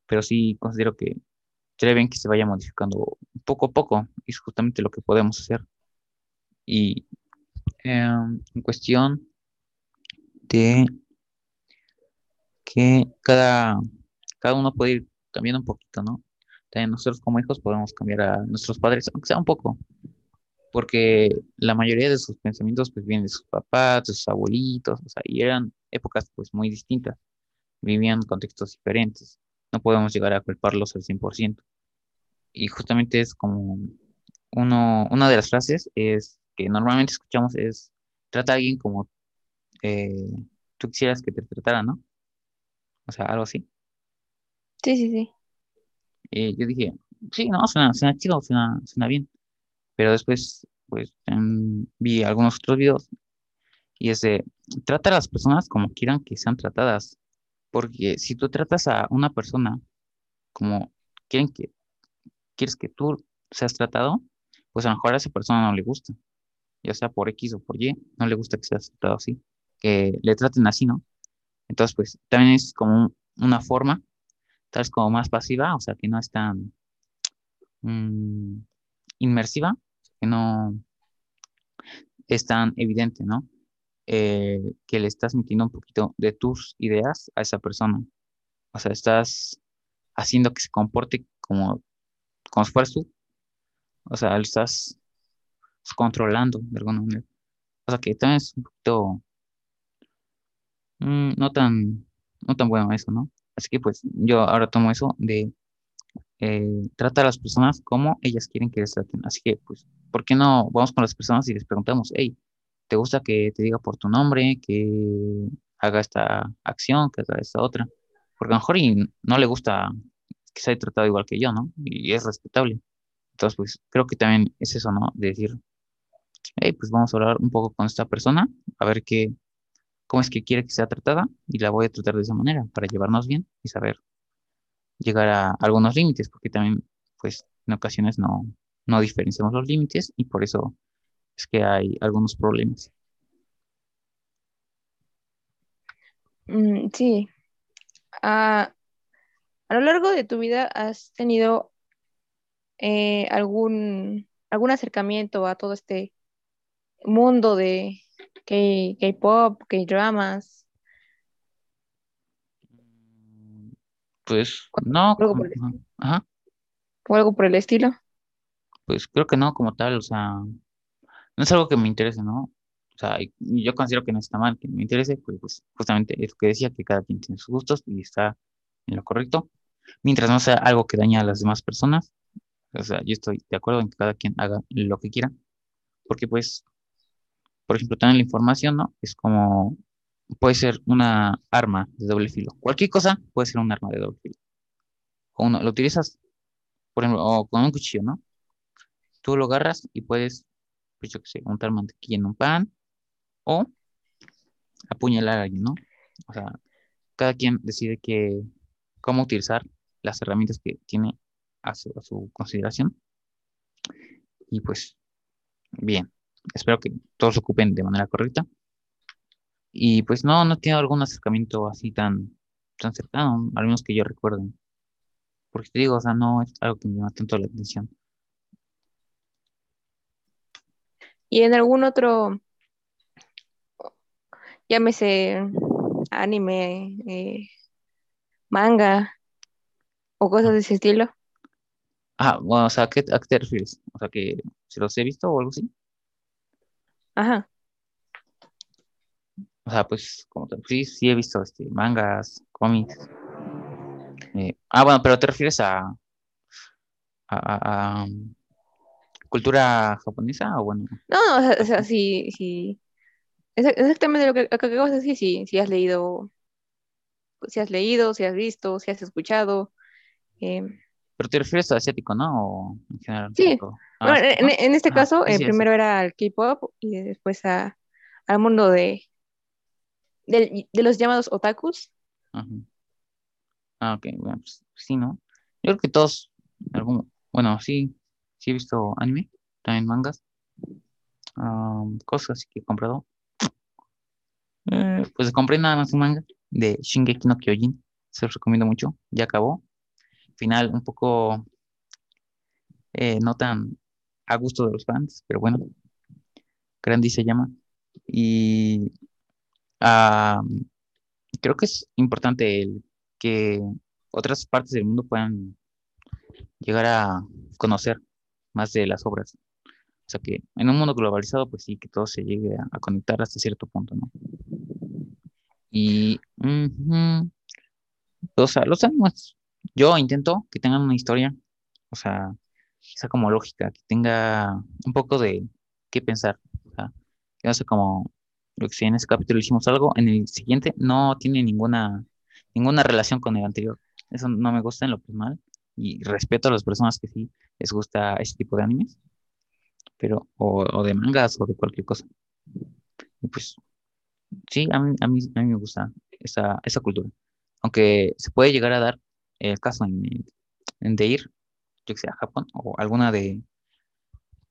pero sí considero que sería bien que se vaya modificando poco a poco, es justamente lo que podemos hacer. Y em, en cuestión de que cada, cada uno puede ir cambiando un poquito, ¿no? También nosotros como hijos podemos cambiar a nuestros padres, aunque sea un poco, porque la mayoría de sus pensamientos pues vienen de sus papás, de sus abuelitos, o sea, y eran épocas pues muy distintas, vivían contextos diferentes, no podemos llegar a culparlos al 100%. Y justamente es como uno, una de las frases es que normalmente escuchamos es, trata a alguien como eh, tú quisieras que te tratara, ¿no? O sea, algo así. Sí, sí, sí. Yo dije, sí, no, suena, suena chido, suena, suena bien. Pero después, pues, vi algunos otros videos y es de, trata a las personas como quieran que sean tratadas. Porque si tú tratas a una persona como quieren que, quieres que tú seas tratado, pues a lo mejor a esa persona no le gusta. Ya sea por X o por Y, no le gusta que seas tratado así, que le traten así, ¿no? Entonces, pues, también es como una forma, tal vez como más pasiva, o sea, que no es tan mm, inmersiva, que no es tan evidente, ¿no? Eh, que le estás metiendo un poquito de tus ideas a esa persona. O sea, estás haciendo que se comporte como, como si fueras tú. O sea, lo estás controlando de alguna manera. O sea, que también es un poquito mm, no tan, no tan bueno eso, ¿no? Así que pues yo ahora tomo eso de eh, trata a las personas como ellas quieren que les traten. Así que, pues, ¿por qué no vamos con las personas y les preguntamos, hey, ¿te gusta que te diga por tu nombre, que haga esta acción, que haga esta otra? Porque a lo mejor no le gusta que se haya tratado igual que yo, ¿no? Y es respetable. Entonces, pues, creo que también es eso, ¿no? De decir, hey, pues vamos a hablar un poco con esta persona, a ver qué, cómo es que quiere que sea tratada y la voy a tratar de esa manera para llevarnos bien y saber llegar a algunos límites, porque también, pues, en ocasiones no, no diferenciamos los límites y por eso es que hay algunos problemas. Mm, sí. Ah, a lo largo de tu vida has tenido eh, algún, algún acercamiento a todo este mundo de K-pop, K-dramas. Pues no, ajá. ¿O algo por el estilo? Pues creo que no, como tal, o sea, no es algo que me interese, ¿no? O sea, yo considero que no está mal que me interese, pues, pues justamente es lo que decía, que cada quien tiene sus gustos y está en lo correcto, mientras no sea algo que daña a las demás personas. O sea, yo estoy de acuerdo en que cada quien haga lo que quiera, porque pues, por ejemplo, también la información, ¿no? Es como puede ser una arma de doble filo. Cualquier cosa puede ser un arma de doble filo. O uno, lo utilizas, por ejemplo, con un cuchillo, ¿no? Tú lo agarras y puedes, pues yo qué sé, untar mantequilla en un pan o apuñalar a alguien, ¿no? O sea, cada quien decide que, cómo utilizar las herramientas que tiene a su consideración. Y pues, bien, espero que todos se ocupen de manera correcta. Y pues no, no tiene algún acercamiento así tan, tan cercano, al menos que yo recuerde. Porque te digo, o sea, no es algo que me llama tanto la atención. ¿Y en algún otro, llámese anime, eh, manga o cosas de ese estilo? Ah, bueno, o sea, ¿a qué, ¿a qué te refieres? O sea, que si los he visto o algo así. Ajá. O sea, pues, como sí, sí he visto este, mangas, cómics. Eh, ah, bueno, pero te refieres a, a, um, cultura japonesa o bueno. No, o sea, sí, sí. Exactamente lo que acabas de decir, sí, si has leído, si has leído, si has visto, si has escuchado. Eh. Pero te refieres a asiático, ¿no? O en general. Sí. Ah, bueno, en, este caso, eh, primero era el K-pop y después a al mundo de, de, los llamados otakus. Ah, ok, bueno, pues sí, ¿no? Yo creo que todos, algún, bueno, sí, sí he visto anime, también mangas, cosas que he comprado. Eh, pues compré nada más un manga de Shingeki no Kyojin, se los recomiendo mucho, ya acabó. Final un poco eh, no tan a gusto de los fans, pero bueno, Grandi se llama. Y creo que es importante el que otras partes del mundo puedan llegar a conocer más de las obras. O sea que en un mundo globalizado, pues sí, que todo se llegue a, conectar hasta cierto punto, ¿no? Y, o sea, los animes, yo intento que tengan una historia, o sea, sea como lógica, que tenga un poco de qué pensar. O sea, que no sé como lo que si en ese capítulo hicimos algo, en el siguiente no tiene ninguna, ninguna relación con el anterior. Eso no me gusta en lo personal y respeto a las personas que sí les gusta ese tipo de animes, pero, o, de mangas o de cualquier cosa. Y pues, sí, a mí, a mí, a mí me gusta esa, esa cultura. Aunque se puede llegar a dar el caso de ir yo que sé, a Japón o alguna de,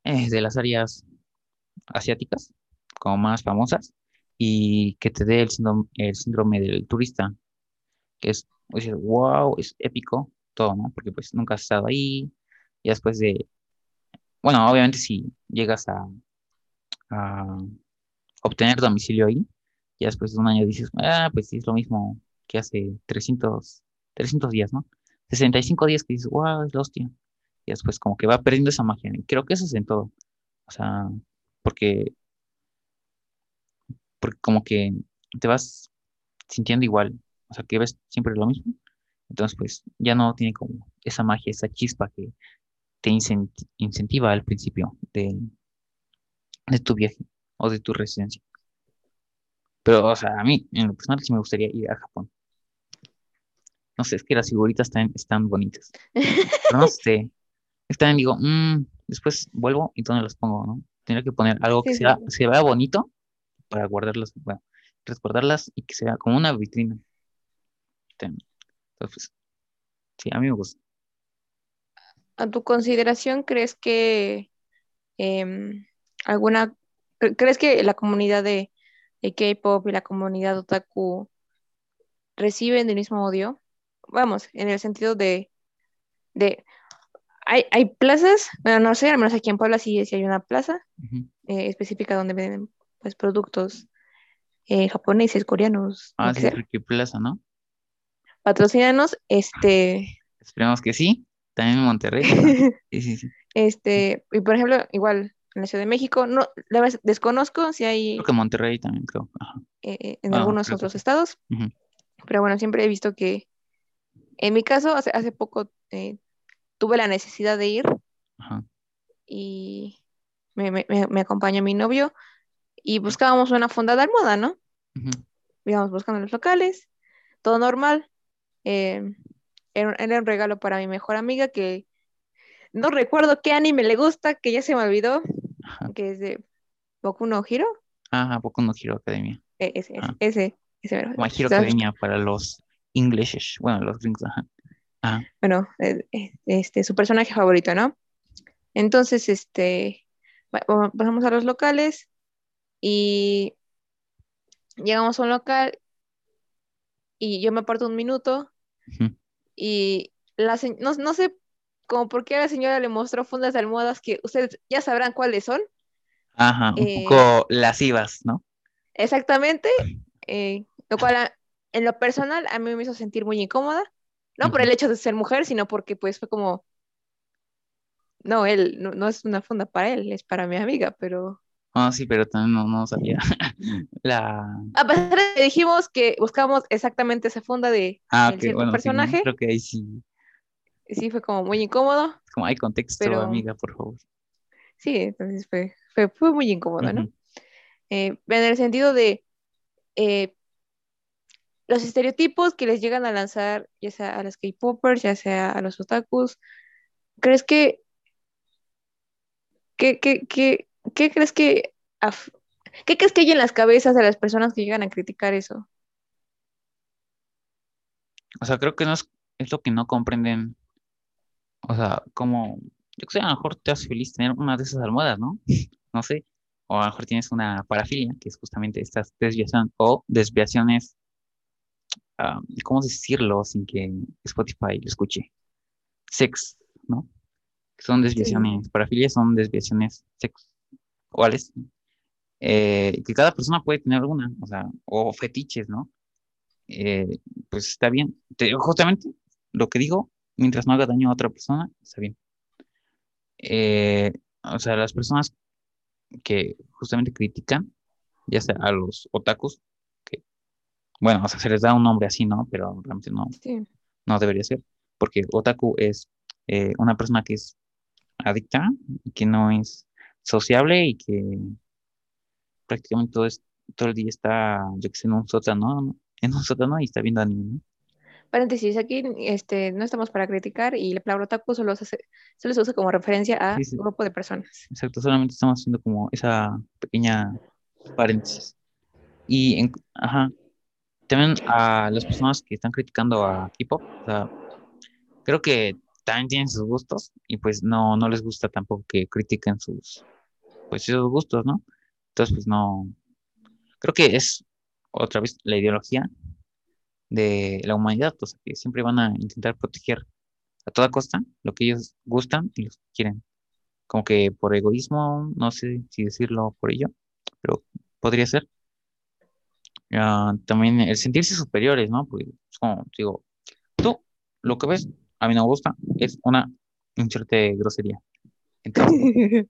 eh, de las áreas asiáticas como más famosas y que te dé el síndrome, el síndrome del turista, que es, wow, es épico todo, ¿no? Porque pues nunca has estado ahí y después de, bueno, obviamente si llegas a, a obtener domicilio ahí, y después de un año dices, ah, pues sí, es lo mismo que hace 300, 300 días, ¿no? 65 días que dices, wow, es la hostia y después como que va perdiendo esa magia. Creo que eso es en todo. O sea, porque, porque como que te vas sintiendo igual. O sea, que ves siempre lo mismo. Entonces, pues ya no tiene como esa magia, esa chispa que te incentiva al principio de, de tu viaje o de tu residencia. Pero, o sea, a mí, en lo personal, sí me gustaría ir a Japón. No sé, es que las figuritas están, están bonitas. [LAUGHS] Pero no sé, también digo, mmm, después vuelvo y dónde las pongo, ¿no? Tendría que poner algo que sea, se vea bonito para guardarlas, bueno, resguardarlas y que sea como una vitrina. Entonces, sí, a mí me gusta. ¿A tu consideración crees que em, alguna, crees que la comunidad de, de K-pop y la comunidad otaku reciben el mismo odio? Vamos, en el sentido de, de hay, hay plazas, bueno, no sé, al menos aquí en Puebla sí, hay una plaza eh, específica donde venden pues productos eh, japoneses, coreanos. Ah, sí, qué Plaza, ¿no? Patrocínanos, este... Esperemos que sí, también en Monterrey. [LAUGHS] Sí, sí, sí. Este, y por ejemplo, igual en la Ciudad de México, no, la vez desconozco si hay... Creo que Monterrey también, creo. Eh, en algunos otros estados. Pero bueno, siempre he visto que, en mi caso, hace, hace poco tuve la necesidad de ir y me, me, acompañó mi novio y buscábamos una funda de almohada, ¿no? Íbamos buscando los locales, todo normal. Eh, era, un regalo para mi mejor amiga que no recuerdo qué anime le gusta, que ya se me olvidó, que es de Boku no Hero. Ajá, Boku no Hero Academia. E, ese, ese, ese, ese, Hero Academia para los ingleses, bueno, los gringos, ajá. Bueno, eh, eh, este, su personaje favorito, ¿no? Entonces, este, pasamos a los locales y llegamos a un local y yo me aparto un minuto y la no, no, sé como por qué la señora le mostró fundas de almohadas que ustedes ya sabrán cuáles son. Ajá, un eh, poco lascivas, ¿no? Exactamente, [CLEARS THROAT] lo cual en lo personal a mí me hizo sentir muy incómoda no por el hecho de ser mujer, sino porque pues fue como, no, él, no, es una funda para él, es para mi amiga, pero... Ah, sí, pero también no, no sabía [LAUGHS] la... A pesar de que dijimos que buscamos exactamente esa funda de ah, cierto personaje. creo que ahí sí. Sí, fue como muy incómodo. Como hay contexto, amiga, por favor. Sí, entonces fue, fue, muy incómodo, ¿no? Eh, en el sentido de, eh, los estereotipos que les llegan a lanzar, ya sea a los K-popers, ya sea a los otakus, ¿crees que, ¿qué, qué, qué, qué crees que ¿Qué crees que hay en las cabezas de las personas que llegan a criticar eso? O sea, creo que no es, es lo que no comprenden. O sea, como, yo que sé, a lo mejor te hace feliz tener una de esas almohadas, ¿no? [LAUGHS] no sé. O a lo mejor tienes una parafilia, que es justamente estas desviaciones o desviaciones, ¿cómo decirlo sin que Spotify lo escuche? Sex, ¿no? Son desviaciones, parafilias son desviaciones sexuales. Eh, que cada persona puede tener alguna, o sea, o fetiches, ¿no? Eh, pues está bien. justamente lo que digo, mientras no haga daño a otra persona, está bien. Eh, o sea, las personas que justamente critican, ya sea a los otakus, bueno, o sea, se les da un nombre así, ¿no? Pero realmente no, no debería ser, porque otaku es eh, una persona que es adicta, que no es sociable y que prácticamente todo, es, todo el día está, yo que sé, en un sótano, [LAUGHS] en un sótano y está viendo anime, ¿no? Paréntesis, aquí este, no estamos para criticar y la palabra otaku solo se, solo se usa como referencia a un grupo de personas. Exacto, solamente estamos haciendo como esa pequeña paréntesis. Y, en, ajá, también a las personas que están criticando a K-pop, o sea, creo que también tienen sus gustos y pues no, no les gusta tampoco que critiquen sus, pues esos gustos, ¿no? Entonces, pues no, creo que es otra vez la ideología de la humanidad, o sea, que siempre van a intentar proteger a toda costa lo que ellos gustan y los quieren. Como que por egoísmo, no sé si decirlo por ello, pero podría ser. Ah, también el sentirse superiores, ¿no? Porque es como, digo, tú lo que ves, a mí no me gusta, es una inserte grosería. Entonces, [LAUGHS]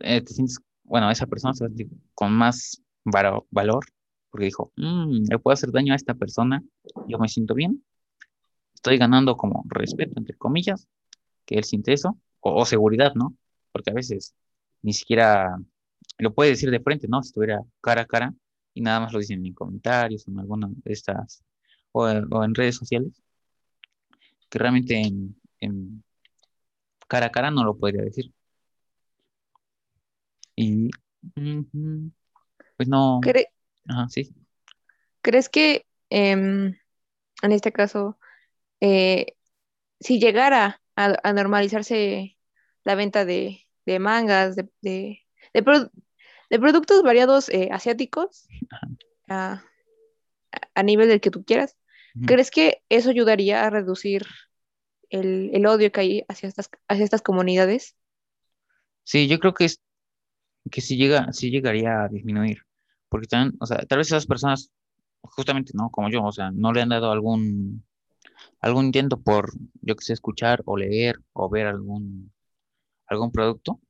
eh, te sientes, bueno, esa persona se con más valor porque dijo, mmm, le puedo hacer daño a esta persona, yo me siento bien, estoy ganando como respeto, entre comillas, que él siente eso, o, seguridad, ¿no? Porque a veces ni siquiera lo puede decir de frente, ¿no? Si estuviera cara a cara y nada más lo dicen en comentarios o en alguna de estas, o, en redes sociales, que realmente en, cara a cara no lo podría decir. Y pues no. Ajá, sí. ¿Crees que em, en este caso, eh, si llegara a, normalizarse la venta de, mangas, de, de, productos variados eh, asiáticos, a, nivel del que tú quieras, ¿crees que eso ayudaría a reducir el, odio que hay hacia estas, hacia estas comunidades? Sí, yo creo que, es, que sí, llega, sí llegaría a disminuir porque también, o sea, tal vez esas personas, justamente, ¿no? Como yo, o sea, no le han dado algún, algún intento por, yo que sé, escuchar o leer o ver algún, algún producto.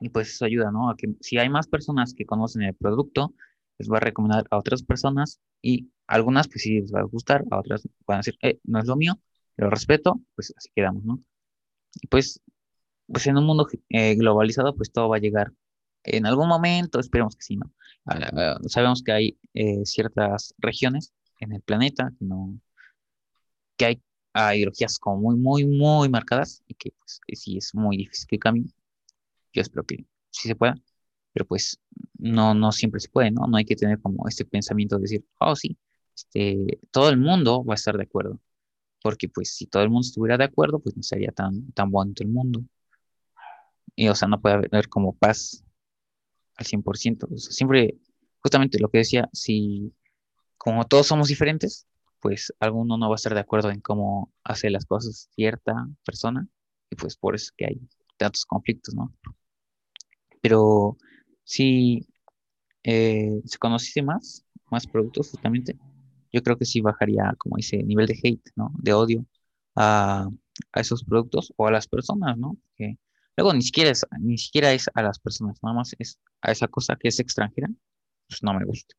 Y pues eso ayuda, ¿no? A que si hay más personas que conocen el producto, les va a recomendar a otras personas y algunas pues sí les va a gustar, a otras van a decir, eh, no es lo mío, lo respeto, pues así quedamos, ¿no? Y pues, pues en un mundo eh, globalizado, pues todo va a llegar en algún momento, esperemos que sí, ¿no? Ah, sabemos que hay eh, ciertas regiones en el planeta que no que hay, ideologías como muy, muy, muy marcadas y que pues, sí es muy difícil que cambien. Yo espero que sí se pueda, pero pues no, no siempre se puede, ¿no? No hay que tener como este pensamiento de decir, oh, sí, este, todo el mundo va a estar de acuerdo. Porque pues si todo el mundo estuviera de acuerdo, pues no sería tan, tan bonito el mundo. Y o sea, no puede haber como paz al 100%. O siempre, justamente lo que decía, si como todos somos diferentes, pues alguno no va a estar de acuerdo en cómo hace las cosas cierta persona, y pues por eso es que hay tantos conflictos, ¿no? Pero si eh, se conociese más, más productos justamente, yo creo que sí bajaría como ese nivel de hate, ¿no? De odio a, a esos productos o a las personas, ¿no? Que Luego ni siquiera es, ni siquiera es a las personas, nada más es a esa cosa que es extranjera, pues no me gusta.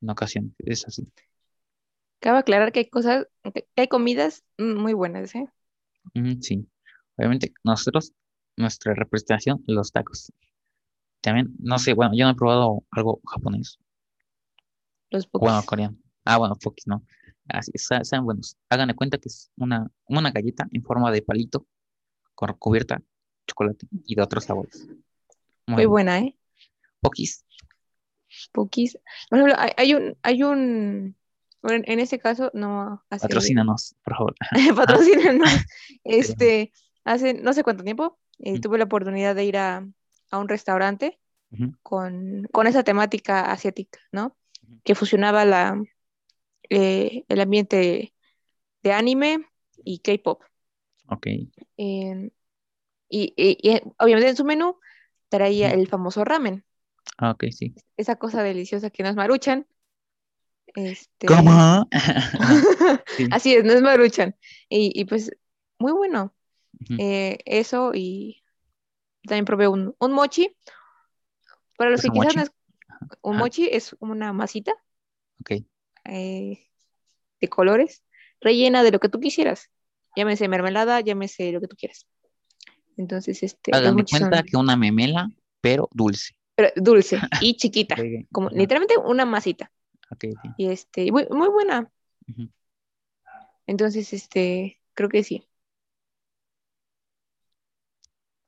En ocasiones es así. Cabe aclarar que hay cosas, que hay comidas muy buenas, ¿eh? sí. Obviamente, nosotros, nuestra representación, los tacos. También, no sé, bueno, yo no he probado algo japonés. Los pokis. Bueno, coreano. Ah, bueno, pokis, no. Así, sean buenos. Hagan de cuenta que es una, una galleta en forma de palito, con cubierta chocolate y de otros sabores. Muy, buena, ¿eh? Poquis. Spookies. Por ejemplo, hay, un, hay un, en ese caso, no. Patrocínanos, por favor. [LAUGHS] Patrocínanos. [LAUGHS] este, hace no sé cuánto tiempo, eh, tuve la oportunidad de ir a, un restaurante con, esa temática asiática, ¿no? Que fusionaba la, eh, el ambiente de anime y K-pop. Ok. y, y, obviamente en su menú traía el famoso ramen. Ah, ok, sí. Esa cosa deliciosa que nos maruchan. Este... ¿Cómo? [LAUGHS] [LAUGHS] Así es, no es maruchan. Y, pues, muy bueno. Eh, eso y también probé un, mochi. Para los que quizás no es, un mochi es una masita. Ok. Eh, de colores, rellena de lo que tú quisieras. Llámese mermelada, llámese lo que tú quieras. Entonces, este. Hagan cuenta que una memela, pero dulce. Pero dulce [LAUGHS] y chiquita. como literalmente una masita. Y este, muy, muy buena. Entonces, este, creo que sí.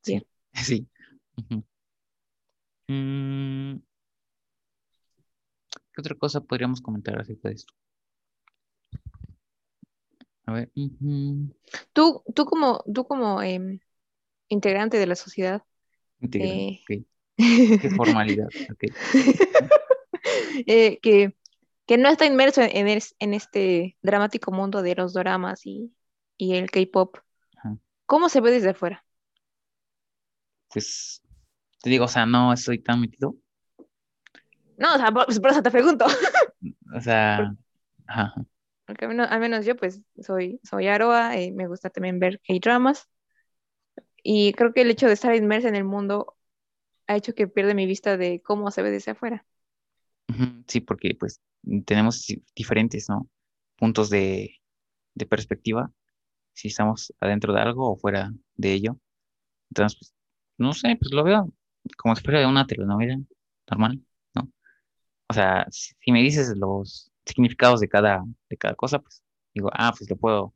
Sí. [LAUGHS] Sí. Mm, ¿Qué otra cosa podríamos comentar acerca de esto? A ver. Tú, tú como, tú como em, integrante de la sociedad. Integrante, eh, [LAUGHS] Qué formalidad. [LAUGHS] Eh, que, no está inmerso en, en, este dramático mundo de los dramas y, el K-pop. ¿Cómo se ve desde afuera? Pues te digo, o sea, no estoy tan metido. No, o sea, por, eso te pregunto. [LAUGHS] o sea, ajá. Porque al menos, yo pues soy, soy Aroa y me gusta también ver K-dramas. Y creo que el hecho de estar inmersa en el mundo ha hecho que pierda mi vista de cómo se ve desde afuera. Sí, porque pues tenemos diferentes, ¿no? Puntos de, perspectiva, si estamos adentro de algo o fuera de ello. Entonces, pues, no sé, pues lo veo como si fuera una telenovela normal, ¿no? O sea, si, me dices los significados de cada, de cada cosa, pues digo, ah, pues le puedo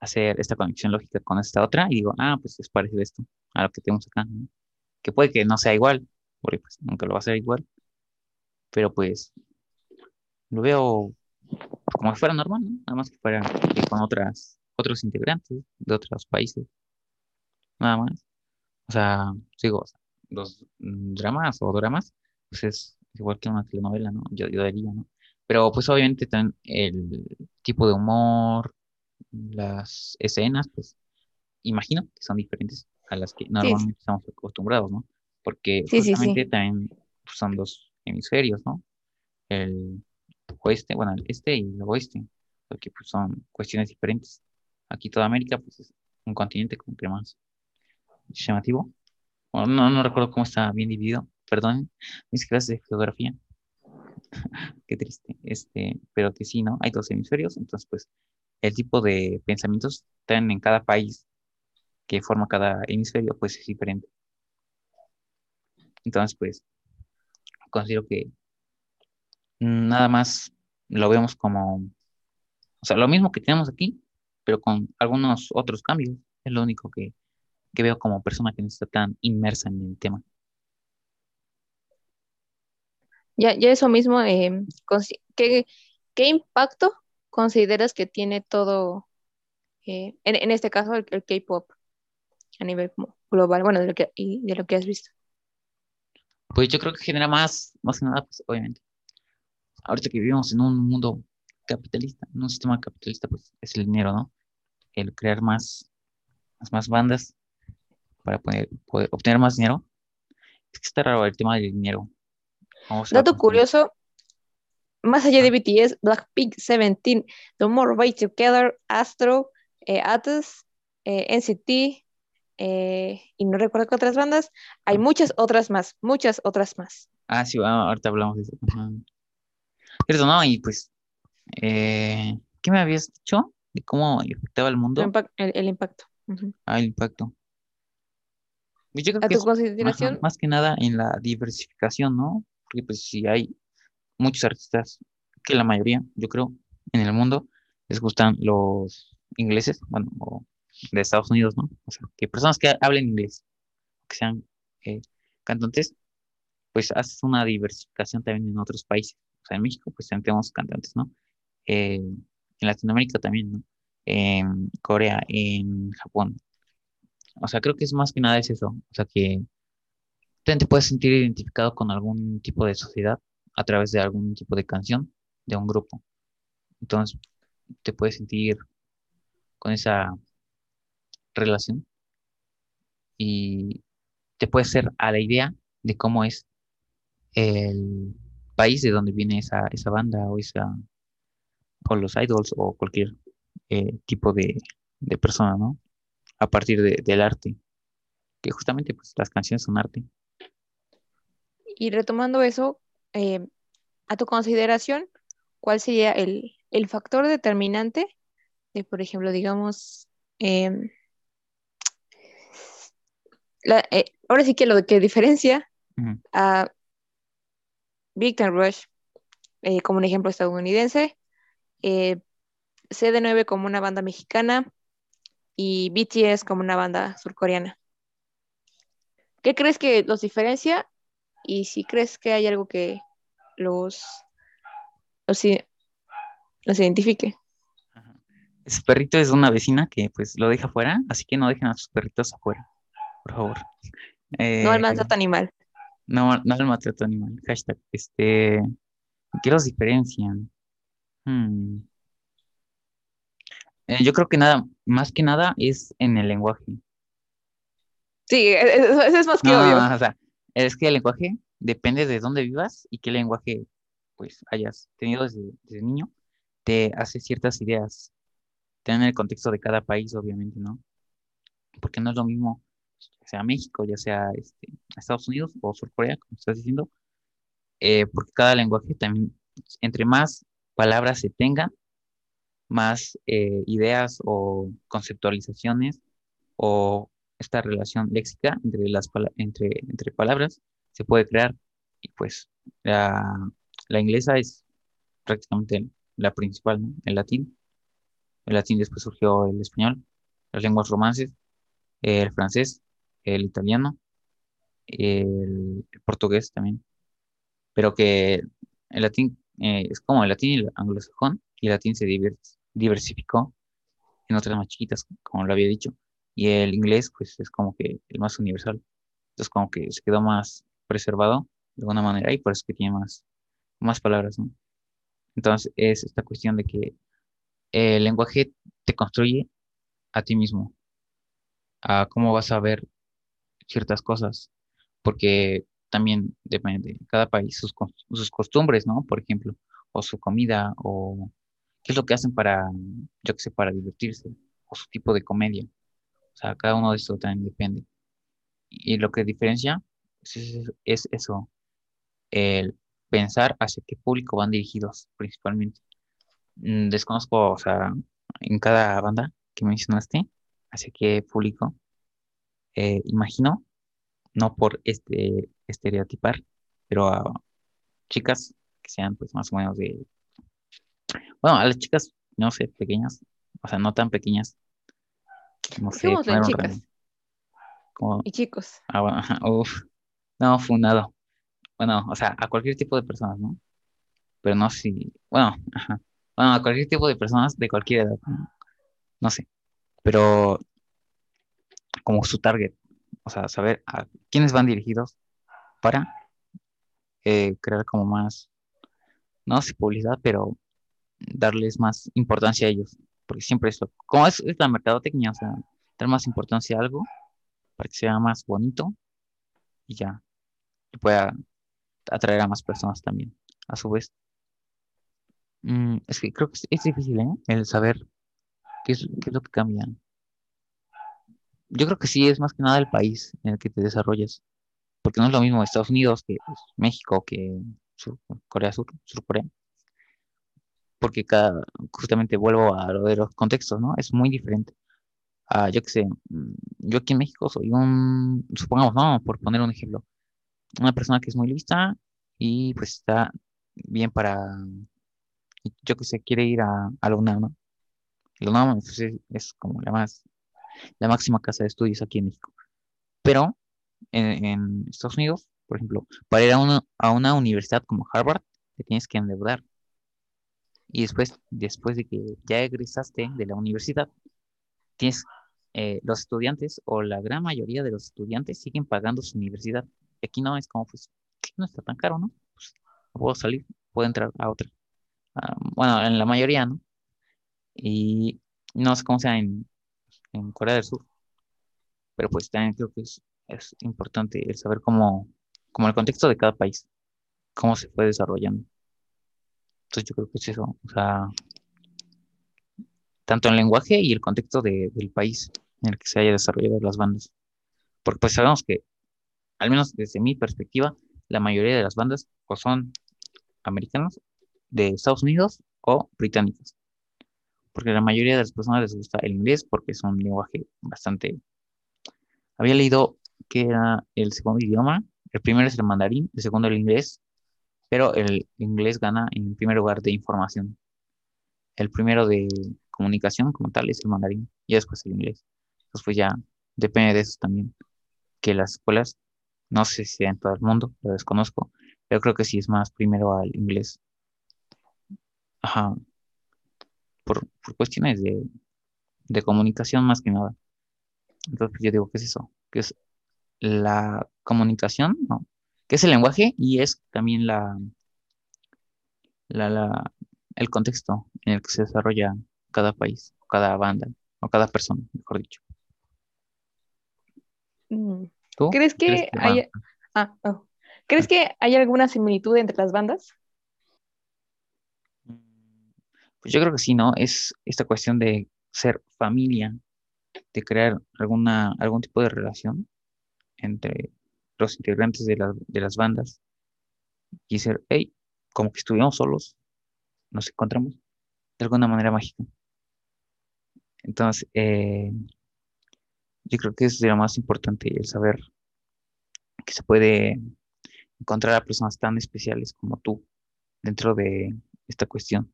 hacer esta conexión lógica con esta otra y digo, ah, pues es parecido esto a lo que tenemos acá, que puede que no sea igual, porque pues nunca lo va a ser igual, pero pues lo veo como si fuera normal, nada más que fuera con otras, otros integrantes de otros países, nada más. O sea, digo, los dramas o dramas, pues es igual que una telenovela, ¿no? Yo, yo diría, ¿no? Pero pues obviamente también el tipo de humor, las escenas, pues imagino que son diferentes a las que normalmente estamos acostumbrados, ¿no? Porque justamente también pues, son dos hemisferios, ¿no? El oeste, bueno, el este y el oeste, porque pues son cuestiones diferentes. Aquí toda América, pues es un continente como que más llamativo. no, no recuerdo cómo está bien dividido, perdón, mis clases de geografía. [LAUGHS] Qué triste. Este, pero que sí, ¿no? Hay dos hemisferios, entonces pues el tipo de pensamientos están en cada país que forma cada hemisferio, pues es diferente. Entonces, pues, considero que nada más lo vemos como, o sea, lo mismo que tenemos aquí, pero con algunos otros cambios. Es lo único que, que veo como persona que no está tan inmersa en el tema. Ya, ya eso mismo, eh, ¿qué, impacto consideras que tiene todo, eh, en, este caso, el, K-pop a nivel global, bueno, de lo, que, de lo que has visto? Pues yo creo que genera más, más que nada, pues obviamente. Ahorita que vivimos en un mundo capitalista, en un sistema capitalista, pues es el dinero, ¿no? El crear más, más, bandas para poder, poder obtener más dinero. Es que está raro el tema del dinero. Dato curioso, más allá de ah. BTS, Blackpink, Seventeen, The More Way Together, Astro, eh, Atos, eh, NCT, eh, y no recuerdo qué otras bandas, hay ah. muchas otras más, muchas otras más. Ah, sí, ahorita hablamos de eso. No, y pues, ¿qué me habías dicho? ¿De cómo afectaba el mundo? El, impacto. Ah, el impacto. Yo creo que tu consideración? más que nada en la diversificación, ¿no? porque pues si hay muchos artistas, que la mayoría, yo creo, en el mundo, les gustan los ingleses, bueno, o de Estados Unidos, ¿no? O sea, que personas que hablen inglés, que sean eh, cantantes, pues haces una diversificación también en otros países. O sea, en México, pues tenemos cantantes, ¿no? Eh, en Latinoamérica también, ¿no? En Corea, en Japón. O sea, creo que es más que nada es eso. O sea, que te puedes sentir identificado con algún tipo de sociedad a través de algún tipo de canción de un grupo. Entonces, te puedes sentir con esa relación y te puedes ser a la idea de cómo es el país de donde viene esa, esa banda o esa o los idols o cualquier eh, tipo de, de, persona, ¿no? A partir del arte, que justamente pues las canciones son arte. Y retomando eso, eh, a tu consideración, ¿cuál sería el, factor determinante de, por ejemplo, digamos, em, eh, ahora sí que lo que diferencia a Victor Rush eh, como un ejemplo estadounidense, CD9 como una banda mexicana y BTS como una banda surcoreana. ¿Qué crees que los diferencia y si crees que hay algo que los, los, identifique. Su perrito es una vecina que pues lo deja afuera, así que no dejen a sus perritos afuera, por favor. no al maltrato animal. No, no al maltrato animal. Hashtag. Este, ¿Qué los diferencian? Hmm. Eh, yo creo que nada, más que nada es en el lenguaje. Sí, e, e, eso es más que obvio. O sea, es que el lenguaje depende de dónde vivas y qué lenguaje pues hayas tenido desde, niño, te hace ciertas ideas. Tener el contexto de cada país, obviamente, ¿no? Porque no es lo mismo, ya sea México, ya sea este, Estados Unidos o Sur Corea, como estás diciendo, eh, porque cada lenguaje también, entre más palabras se tengan, más eh, ideas o conceptualizaciones o esta relación léxica entre, las, entre, entre palabras se puede crear. Y pues la, la inglesa es prácticamente la principal, el latín. El latín después surgió el español, las lenguas romances, el francés, el italiano, el, portugués también. Pero que el latín eh, es como el latín y el anglosajón, y el latín se diversificó en otras más chiquitas, como lo había dicho y el inglés pues es como que el más universal. Entonces como que se quedó más preservado de alguna manera y por eso que tiene más, más palabras. Entonces es esta cuestión de que el lenguaje te construye a ti mismo, a cómo vas a ver ciertas cosas, porque también depende de cada país, sus, sus costumbres, ¿no? Por ejemplo, o su comida, o qué es lo que hacen para, yo qué sé, para divertirse, o su tipo de comedia. O sea, cada uno de estos también depende. Y lo que diferencia es, eso, el pensar hacia qué público van dirigidos principalmente. Mm, desconozco, o sea, en cada banda que mencionaste, hacia qué público. Eh, imagino, no por este estereotipar, pero a chicas que sean pues más o menos de, bueno, a las chicas, no sé, pequeñas, o sea, no tan pequeñas, no sé, chicas. Y chicos. Ah, bueno. No, fundado. Bueno, o sea, a cualquier tipo de personas, ¿no? Pero no si, bueno, ajá. Bueno, a cualquier tipo de personas de cualquier edad, ¿no? sé. Pero como su target, o sea, saber a quiénes van dirigidos para eh, crear como más, no sé, publicidad, pero darles más importancia a ellos porque siempre es lo, como es, es la mercadotecnia, o sea, dar más importancia a algo para que sea más bonito y ya, y pueda atraer a más personas también, a su vez. Mm, es que creo que es, difícil, ¿eh? El saber qué es, lo que cambia. Yo creo que sí, es más que nada el país en el que te desarrollas, porque no es lo mismo Estados Unidos que pues, México, que Corea Sur, Sur Corea porque cada, justamente vuelvo a lo de los contextos, ¿no? Es muy diferente. Ah, yo qué sé, mm, yo aquí en México soy un, supongamos, ¿no? Por poner un ejemplo, una persona que es muy lista y pues está bien para, yo que sé, quiere ir a, a la UNAM, ¿no? La UNAM pues, es, como la más, la máxima casa de estudios aquí en México. Pero en, en Estados Unidos, Por ejemplo, para ir a una, a una universidad como Harvard, te tienes que endeudar. Y después, después de que ya egresaste de la universidad, tienes, eh, los estudiantes o la gran mayoría de los estudiantes siguen pagando su universidad. Aquí no es como, pues, no está tan caro, ¿no? Pues, puedo salir, puedo entrar a otra. Ah, bueno, en la mayoría, ¿no? Y no sé cómo sea en, en Corea del Sur, pero pues también creo que es, es importante el saber cómo, cómo el contexto de cada país, cómo se fue desarrollando. Entonces yo creo que es eso, o sea, tanto el lenguaje y el contexto de, del país en el que se haya desarrollado las bandas. Porque pues sabemos que, al menos desde mi perspectiva, la mayoría de las bandas o son americanas, de Estados Unidos o británicas. Porque la mayoría de las personas les gusta el inglés porque es un lenguaje bastante... Había leído que era el segundo idioma, el primero es el mandarín, el segundo el inglés, pero el inglés gana en primer lugar de información. El primero de comunicación como tal es el mandarín y después el inglés. Entonces pues ya depende de eso también. Que las escuelas, no sé si en todo el mundo, lo desconozco, pero creo que sí es más primero al inglés. Ajá. Por, cuestiones de, de comunicación más que nada. Entonces pues, yo digo que es eso, que es la comunicación, ¿no? Que es el lenguaje y es también la, la, el contexto en el que se desarrolla cada país, cada banda o cada persona, mejor dicho. Mm. ¿Crees que, hay... Ah, oh. ¿Crees que hay alguna similitud entre las bandas? Pues yo creo que sí, ¿no? Es esta cuestión de ser familia, de crear alguna, algún tipo de relación entre los integrantes de, las bandas y ser, hey, como que estuvimos solos, nos encontramos de alguna manera mágica. Entonces, eh, yo creo que eso es lo más importante, el saber que se puede encontrar a personas tan especiales como tú dentro de esta cuestión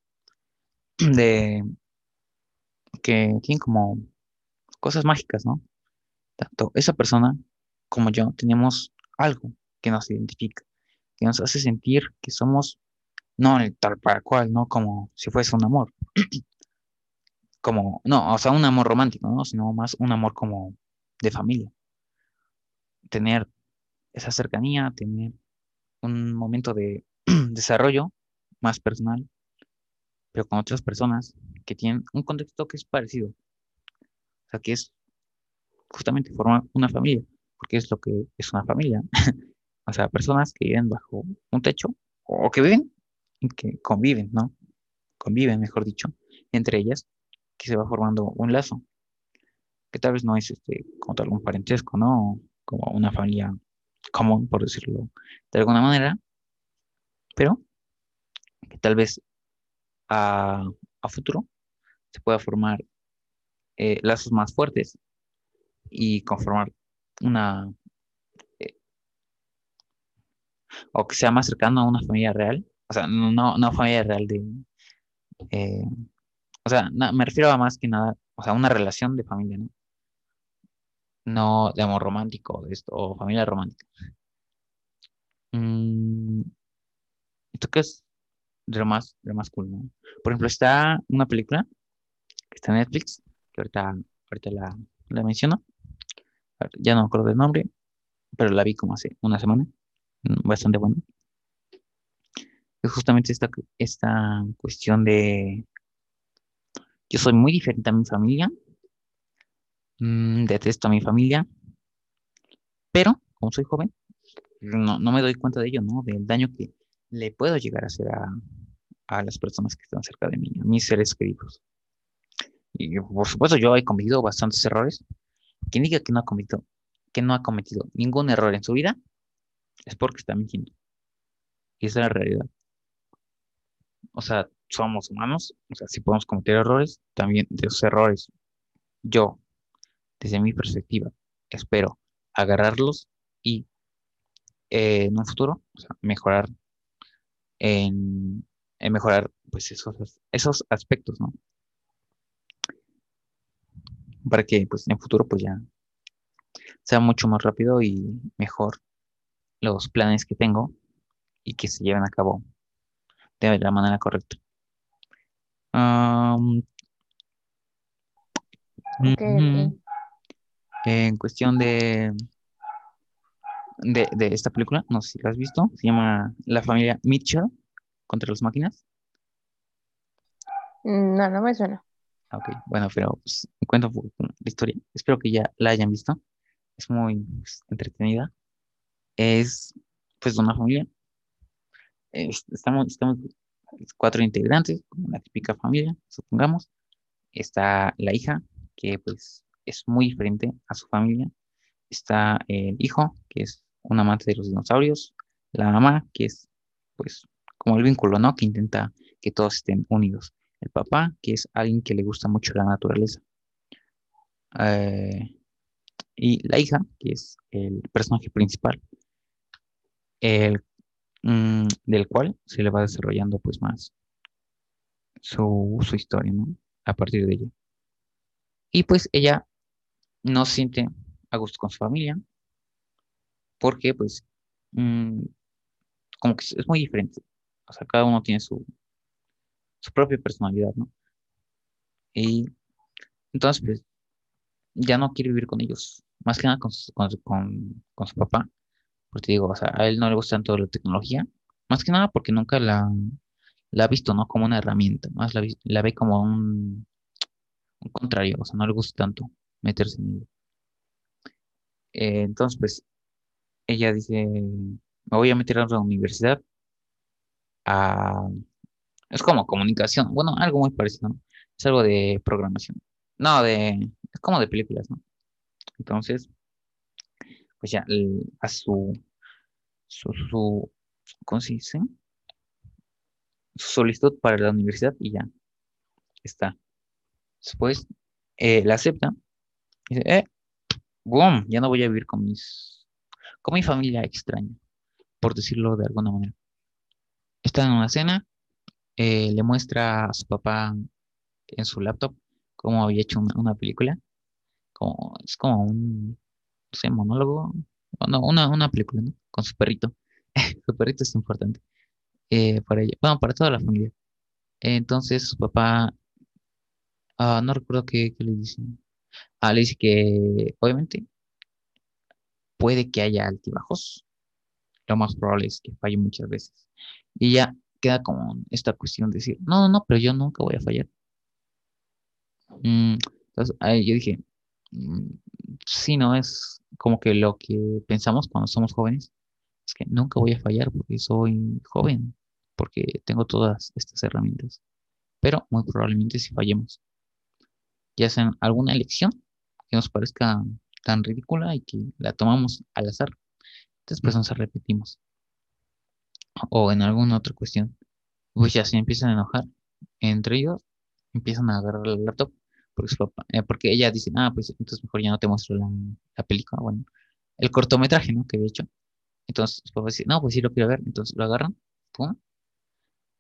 [CLEARS THROAT] de que tienen como cosas mágicas, ¿no? Tanto esa persona como yo tenemos algo que nos identifica, que nos hace sentir que somos no el tal para cual, no como si fuese un amor. [CLEARS THROAT] como, no, o sea, un amor romántico, ¿no? Sino más un amor como de familia. Tener esa cercanía, tener un momento de [CLEARS THROAT] desarrollo más personal, pero con otras personas que tienen un contexto que es parecido. O sea, que es justamente formar una familia porque es lo que es una familia. [LAUGHS] o sea, personas que viven bajo un techo o que viven que conviven, ¿no? Conviven, mejor dicho, entre ellas, que se va formando un lazo, que tal vez no es este, como tal un parentesco, ¿no? Como una familia común, por decirlo de alguna manera, pero que tal vez a, futuro se pueda formar eh, lazos más fuertes y conformar una eh, o que sea más cercano a una familia real, o sea, no, no familia real de, eh, o sea, me refiero a más que nada, o sea, una relación de familia, ¿no? No de amor romántico, esto, o familia romántica. Mm, esto que es lo más, de más cool, ¿no? Por ejemplo, está una película que está en Netflix, que ahorita, ahorita la, la menciono, ya no me acuerdo del nombre, pero la vi como hace una semana, mm, bastante buena. Es justamente esta, esta cuestión de, yo soy muy diferente a mi familia, mm, detesto a mi familia, pero como soy joven, no, me doy cuenta de ello, ¿no? Del daño que le puedo llegar a hacer a, a las personas que están cerca de mí, a mis seres queridos. Y por supuesto yo he cometido bastantes errores, quien diga que no ha cometido, que no ha cometido ningún error en su vida es porque está mintiendo. Y esa es la realidad. O sea, somos humanos, o sea, si podemos cometer errores, también de esos errores, yo, desde mi perspectiva, espero agarrarlos y eh, en un futuro, mejorar en, en mejorar pues esos, esos aspectos, ¿no? Para que pues en el futuro pues ya sea mucho más rápido y mejor los planes que tengo y que se lleven a cabo de la manera correcta. En cuestión de, de, de, esta película, no sé si la has visto, se llama La familia Mitchell contra las máquinas. Mm, no, no me suena. Ok, bueno, pero pues, cuento la historia. Espero que ya la hayan visto. Es muy pues, entretenida. Es pues de una familia. estamos, estamos cuatro integrantes, como la típica familia, supongamos. Está la hija, que pues es muy diferente a su familia. Está el hijo, que es un amante de los dinosaurios. La mamá, que es pues como el vínculo, ¿no? Que intenta que todos estén unidos. El papá, que es alguien que le gusta mucho la naturaleza. Eh, y la hija, que es el personaje principal, el, mm, del cual se le va desarrollando pues más su, su historia, ¿no? A partir de ella. Y pues ella no se siente a gusto con su familia, porque pues mm, como que es muy diferente. O sea, cada uno tiene su, su propia personalidad, ¿no? Y entonces, pues, ya no quiere vivir con ellos, más que nada con su, con, su papá, porque digo, o sea, a él no le gusta tanto la tecnología, más que nada porque nunca la, ha visto, ¿no? Como una herramienta, más la, la ve como un, un contrario, o sea, no le gusta tanto meterse en ello. Eh, entonces, pues, ella dice, me voy a meter a la universidad a es como comunicación, bueno, algo muy parecido, ¿no? Es algo de programación. No, de, es como de películas, ¿no? Entonces, pues ya, a su, su, su, ¿cómo se dice? Su solicitud para la universidad y ya, está. Después, eh, la acepta. Y dice, eh, boom, ya no voy a vivir con mis, con mi familia extraña, por decirlo de alguna manera. Está en una cena, eh, le muestra a su papá en su laptop cómo había hecho una, película. Como, es como un, monólogo, no, una, una película, ¿no? Con su perrito. [LAUGHS] su perrito es importante eh, para ella, bueno, para toda la familia. entonces su papá, ah, no recuerdo qué, le dice. Ah, le dice que obviamente puede que haya altibajos. Lo más probable es que falle muchas veces. Y ya queda como esta cuestión de decir, no, no, no, pero yo nunca voy a fallar. Mm, entonces, ahí yo dije, mm, sí, no, es como que lo que pensamos cuando somos jóvenes, es que nunca voy a fallar porque soy joven, porque tengo todas estas herramientas, pero muy probablemente si fallemos, ya sea en alguna elección que nos parezca tan ridícula y que la tomamos al azar, después nos repetimos o en alguna otra cuestión, pues ya se empiezan a enojar entre ellos, empiezan a agarrar el laptop porque, eh, porque ella dice, ah, pues entonces mejor ya no te muestro la, película, bueno, el cortometraje, ¿no? Que había hecho. Entonces su papá dice, no, pues sí lo quiero ver, entonces lo agarran, pum,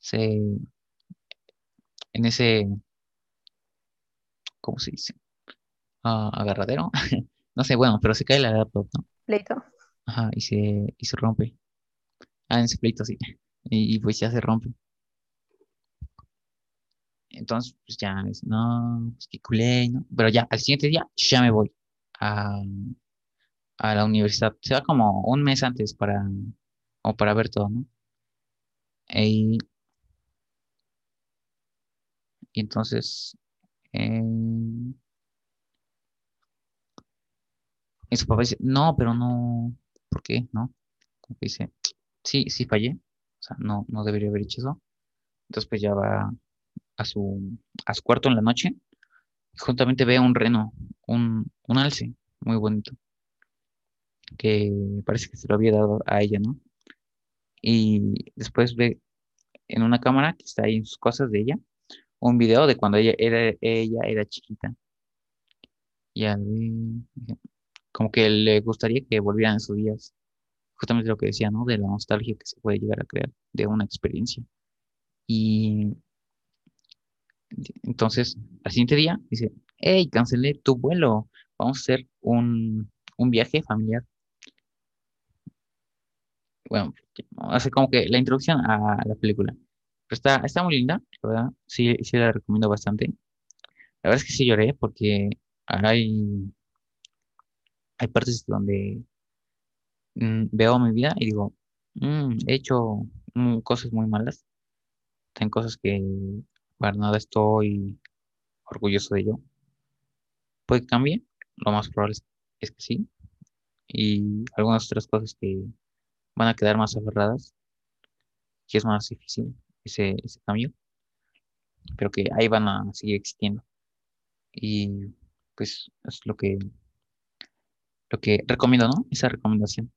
se, en ese, ¿cómo se dice? Ah, agarradero, [LAUGHS] no sé, bueno, pero se cae la laptop, ¿no? Pleito. Ajá, y se, y se rompe. Ah, en ese pleito, sí. Y, pues ya se rompe. Entonces, pues ya, no, pues qué culé, ¿no? Pero ya, al siguiente día, ya me voy a, a la universidad. Se va como un mes antes para, o para ver todo, ¿no? Y, y entonces, eh, y su papá dice, no, pero no, ¿por qué? ¿No? Como que dice, sí, sí fallé, o sea, no, no debería haber hecho eso. Entonces pues ya va a su, a su cuarto en la noche y juntamente ve un reno, un, un alce muy bonito, que parece que se lo había dado a ella, ¿no? Y después ve en una cámara que está ahí en sus cosas de ella, un video de cuando ella era, ella era chiquita. Y como que le gustaría que volvieran esos días justamente lo que decía, ¿no? De la nostalgia que se puede llegar a crear de una experiencia. Y entonces, al siguiente día, dice, hey, cancelé tu vuelo, vamos a hacer un, un viaje familiar. bueno, hace como que la introducción a la película. Está, está muy linda, ¿verdad? Sí, sí la recomiendo bastante. La verdad es que sí lloré porque hay, hay partes donde mm, veo mi vida y digo, mm, he hecho cosas muy malas. Tengo cosas que para nada estoy orgulloso de ello. Puede que cambie, lo más probable es que sí. Y algunas otras cosas que van a quedar más aferradas, que es más difícil ese, ese cambio, pero que ahí van a seguir existiendo. Y pues es lo que, lo que recomiendo, ¿no? Esa recomendación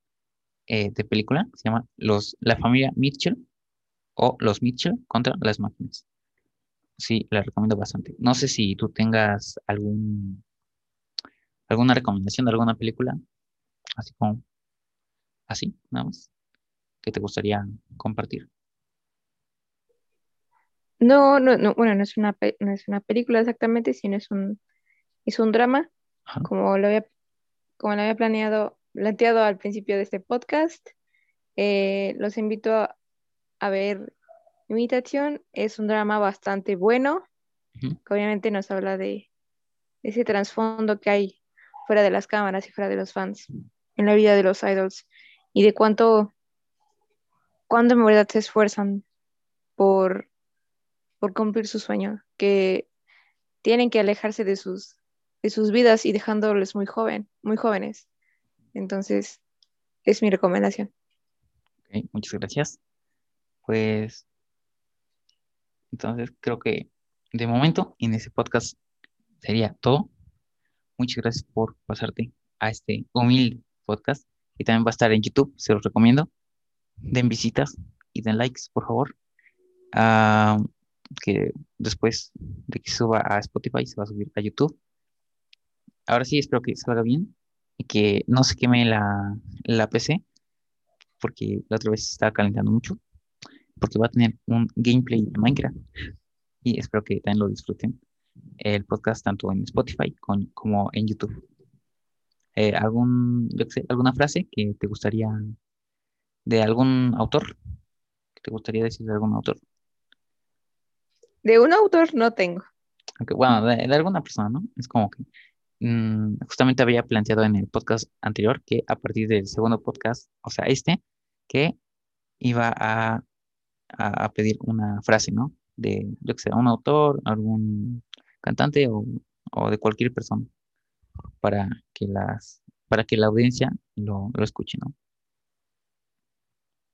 eh, de película se llama los, La familia Mitchell o Los Mitchell contra las máquinas. Sí, la recomiendo bastante. No sé si tú tengas algún alguna recomendación de alguna película, así como así, nada más, que te gustaría compartir. No, no, no, bueno, no es una, no es una película exactamente, sino es un, es un drama, como lo había, como lo había planeado, planteado al principio de este podcast. Eh, los invito a, a, ver Imitación, es un drama bastante bueno, que obviamente nos habla de ese trasfondo que hay fuera de las cámaras y fuera de los fans en la vida de los idols y de cuánto, cuánto en verdad se esfuerzan por, por cumplir su sueño, que tienen que alejarse de sus, de sus vidas y dejándoles muy joven, muy jóvenes. Entonces, es mi recomendación. muchas gracias. Pues, entonces creo que de momento en ese podcast sería todo. Muchas gracias por pasarte a este humilde podcast y también va a estar en YouTube, se los recomiendo. Den visitas y den likes, por favor. Ah, que después de que suba a Spotify se va a subir a YouTube. Ahora sí, espero que salga bien que no se queme la, la PC porque la otra vez se estaba calentando mucho porque va a tener un gameplay de Minecraft y espero que también lo disfruten el podcast tanto en Spotify como en YouTube. Eh, algún, alguna frase que te gustaría de algún autor que te gustaría decir de algún autor. De un autor no tengo. bueno, de, alguna persona, ¿no? Es como que mm, justamente había planteado en el podcast anterior que a partir del segundo podcast, o sea, este, que iba a, a, pedir una frase, ¿no? De, yo que sé, un autor, algún cantante o, de cualquier persona para que las para que la audiencia lo, lo escuche, ¿no?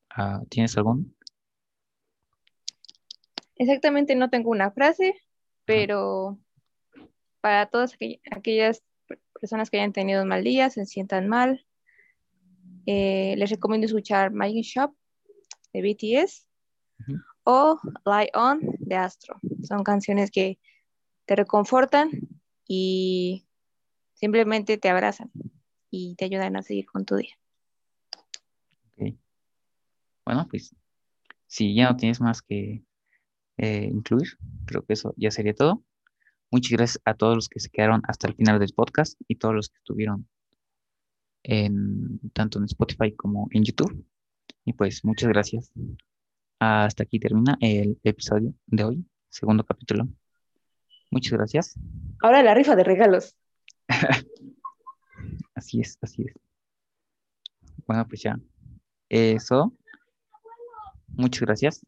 Ah, ¿Tienes algún? Exactamente, no tengo una frase, pero para todas aquellas personas que hayan tenido un mal día, se sientan mal, eh, les recomiendo escuchar My Shop de BTS o Lie On de Astro. Son canciones que te reconfortan y simplemente te abrazan y te ayudan a seguir con tu día. Bueno, pues si ya no tienes más que eh, incluir, creo que eso ya sería todo. Muchas gracias a todos los que se quedaron hasta el final del podcast y todos los que estuvieron en, tanto en Spotify como en YouTube. Y pues muchas gracias. Hasta aquí termina el episodio de hoy, segundo capítulo. Muchas gracias. Ahora la rifa de regalos. [LAUGHS] así es, así es. Bueno, pues ya. Eso. Muchas gracias.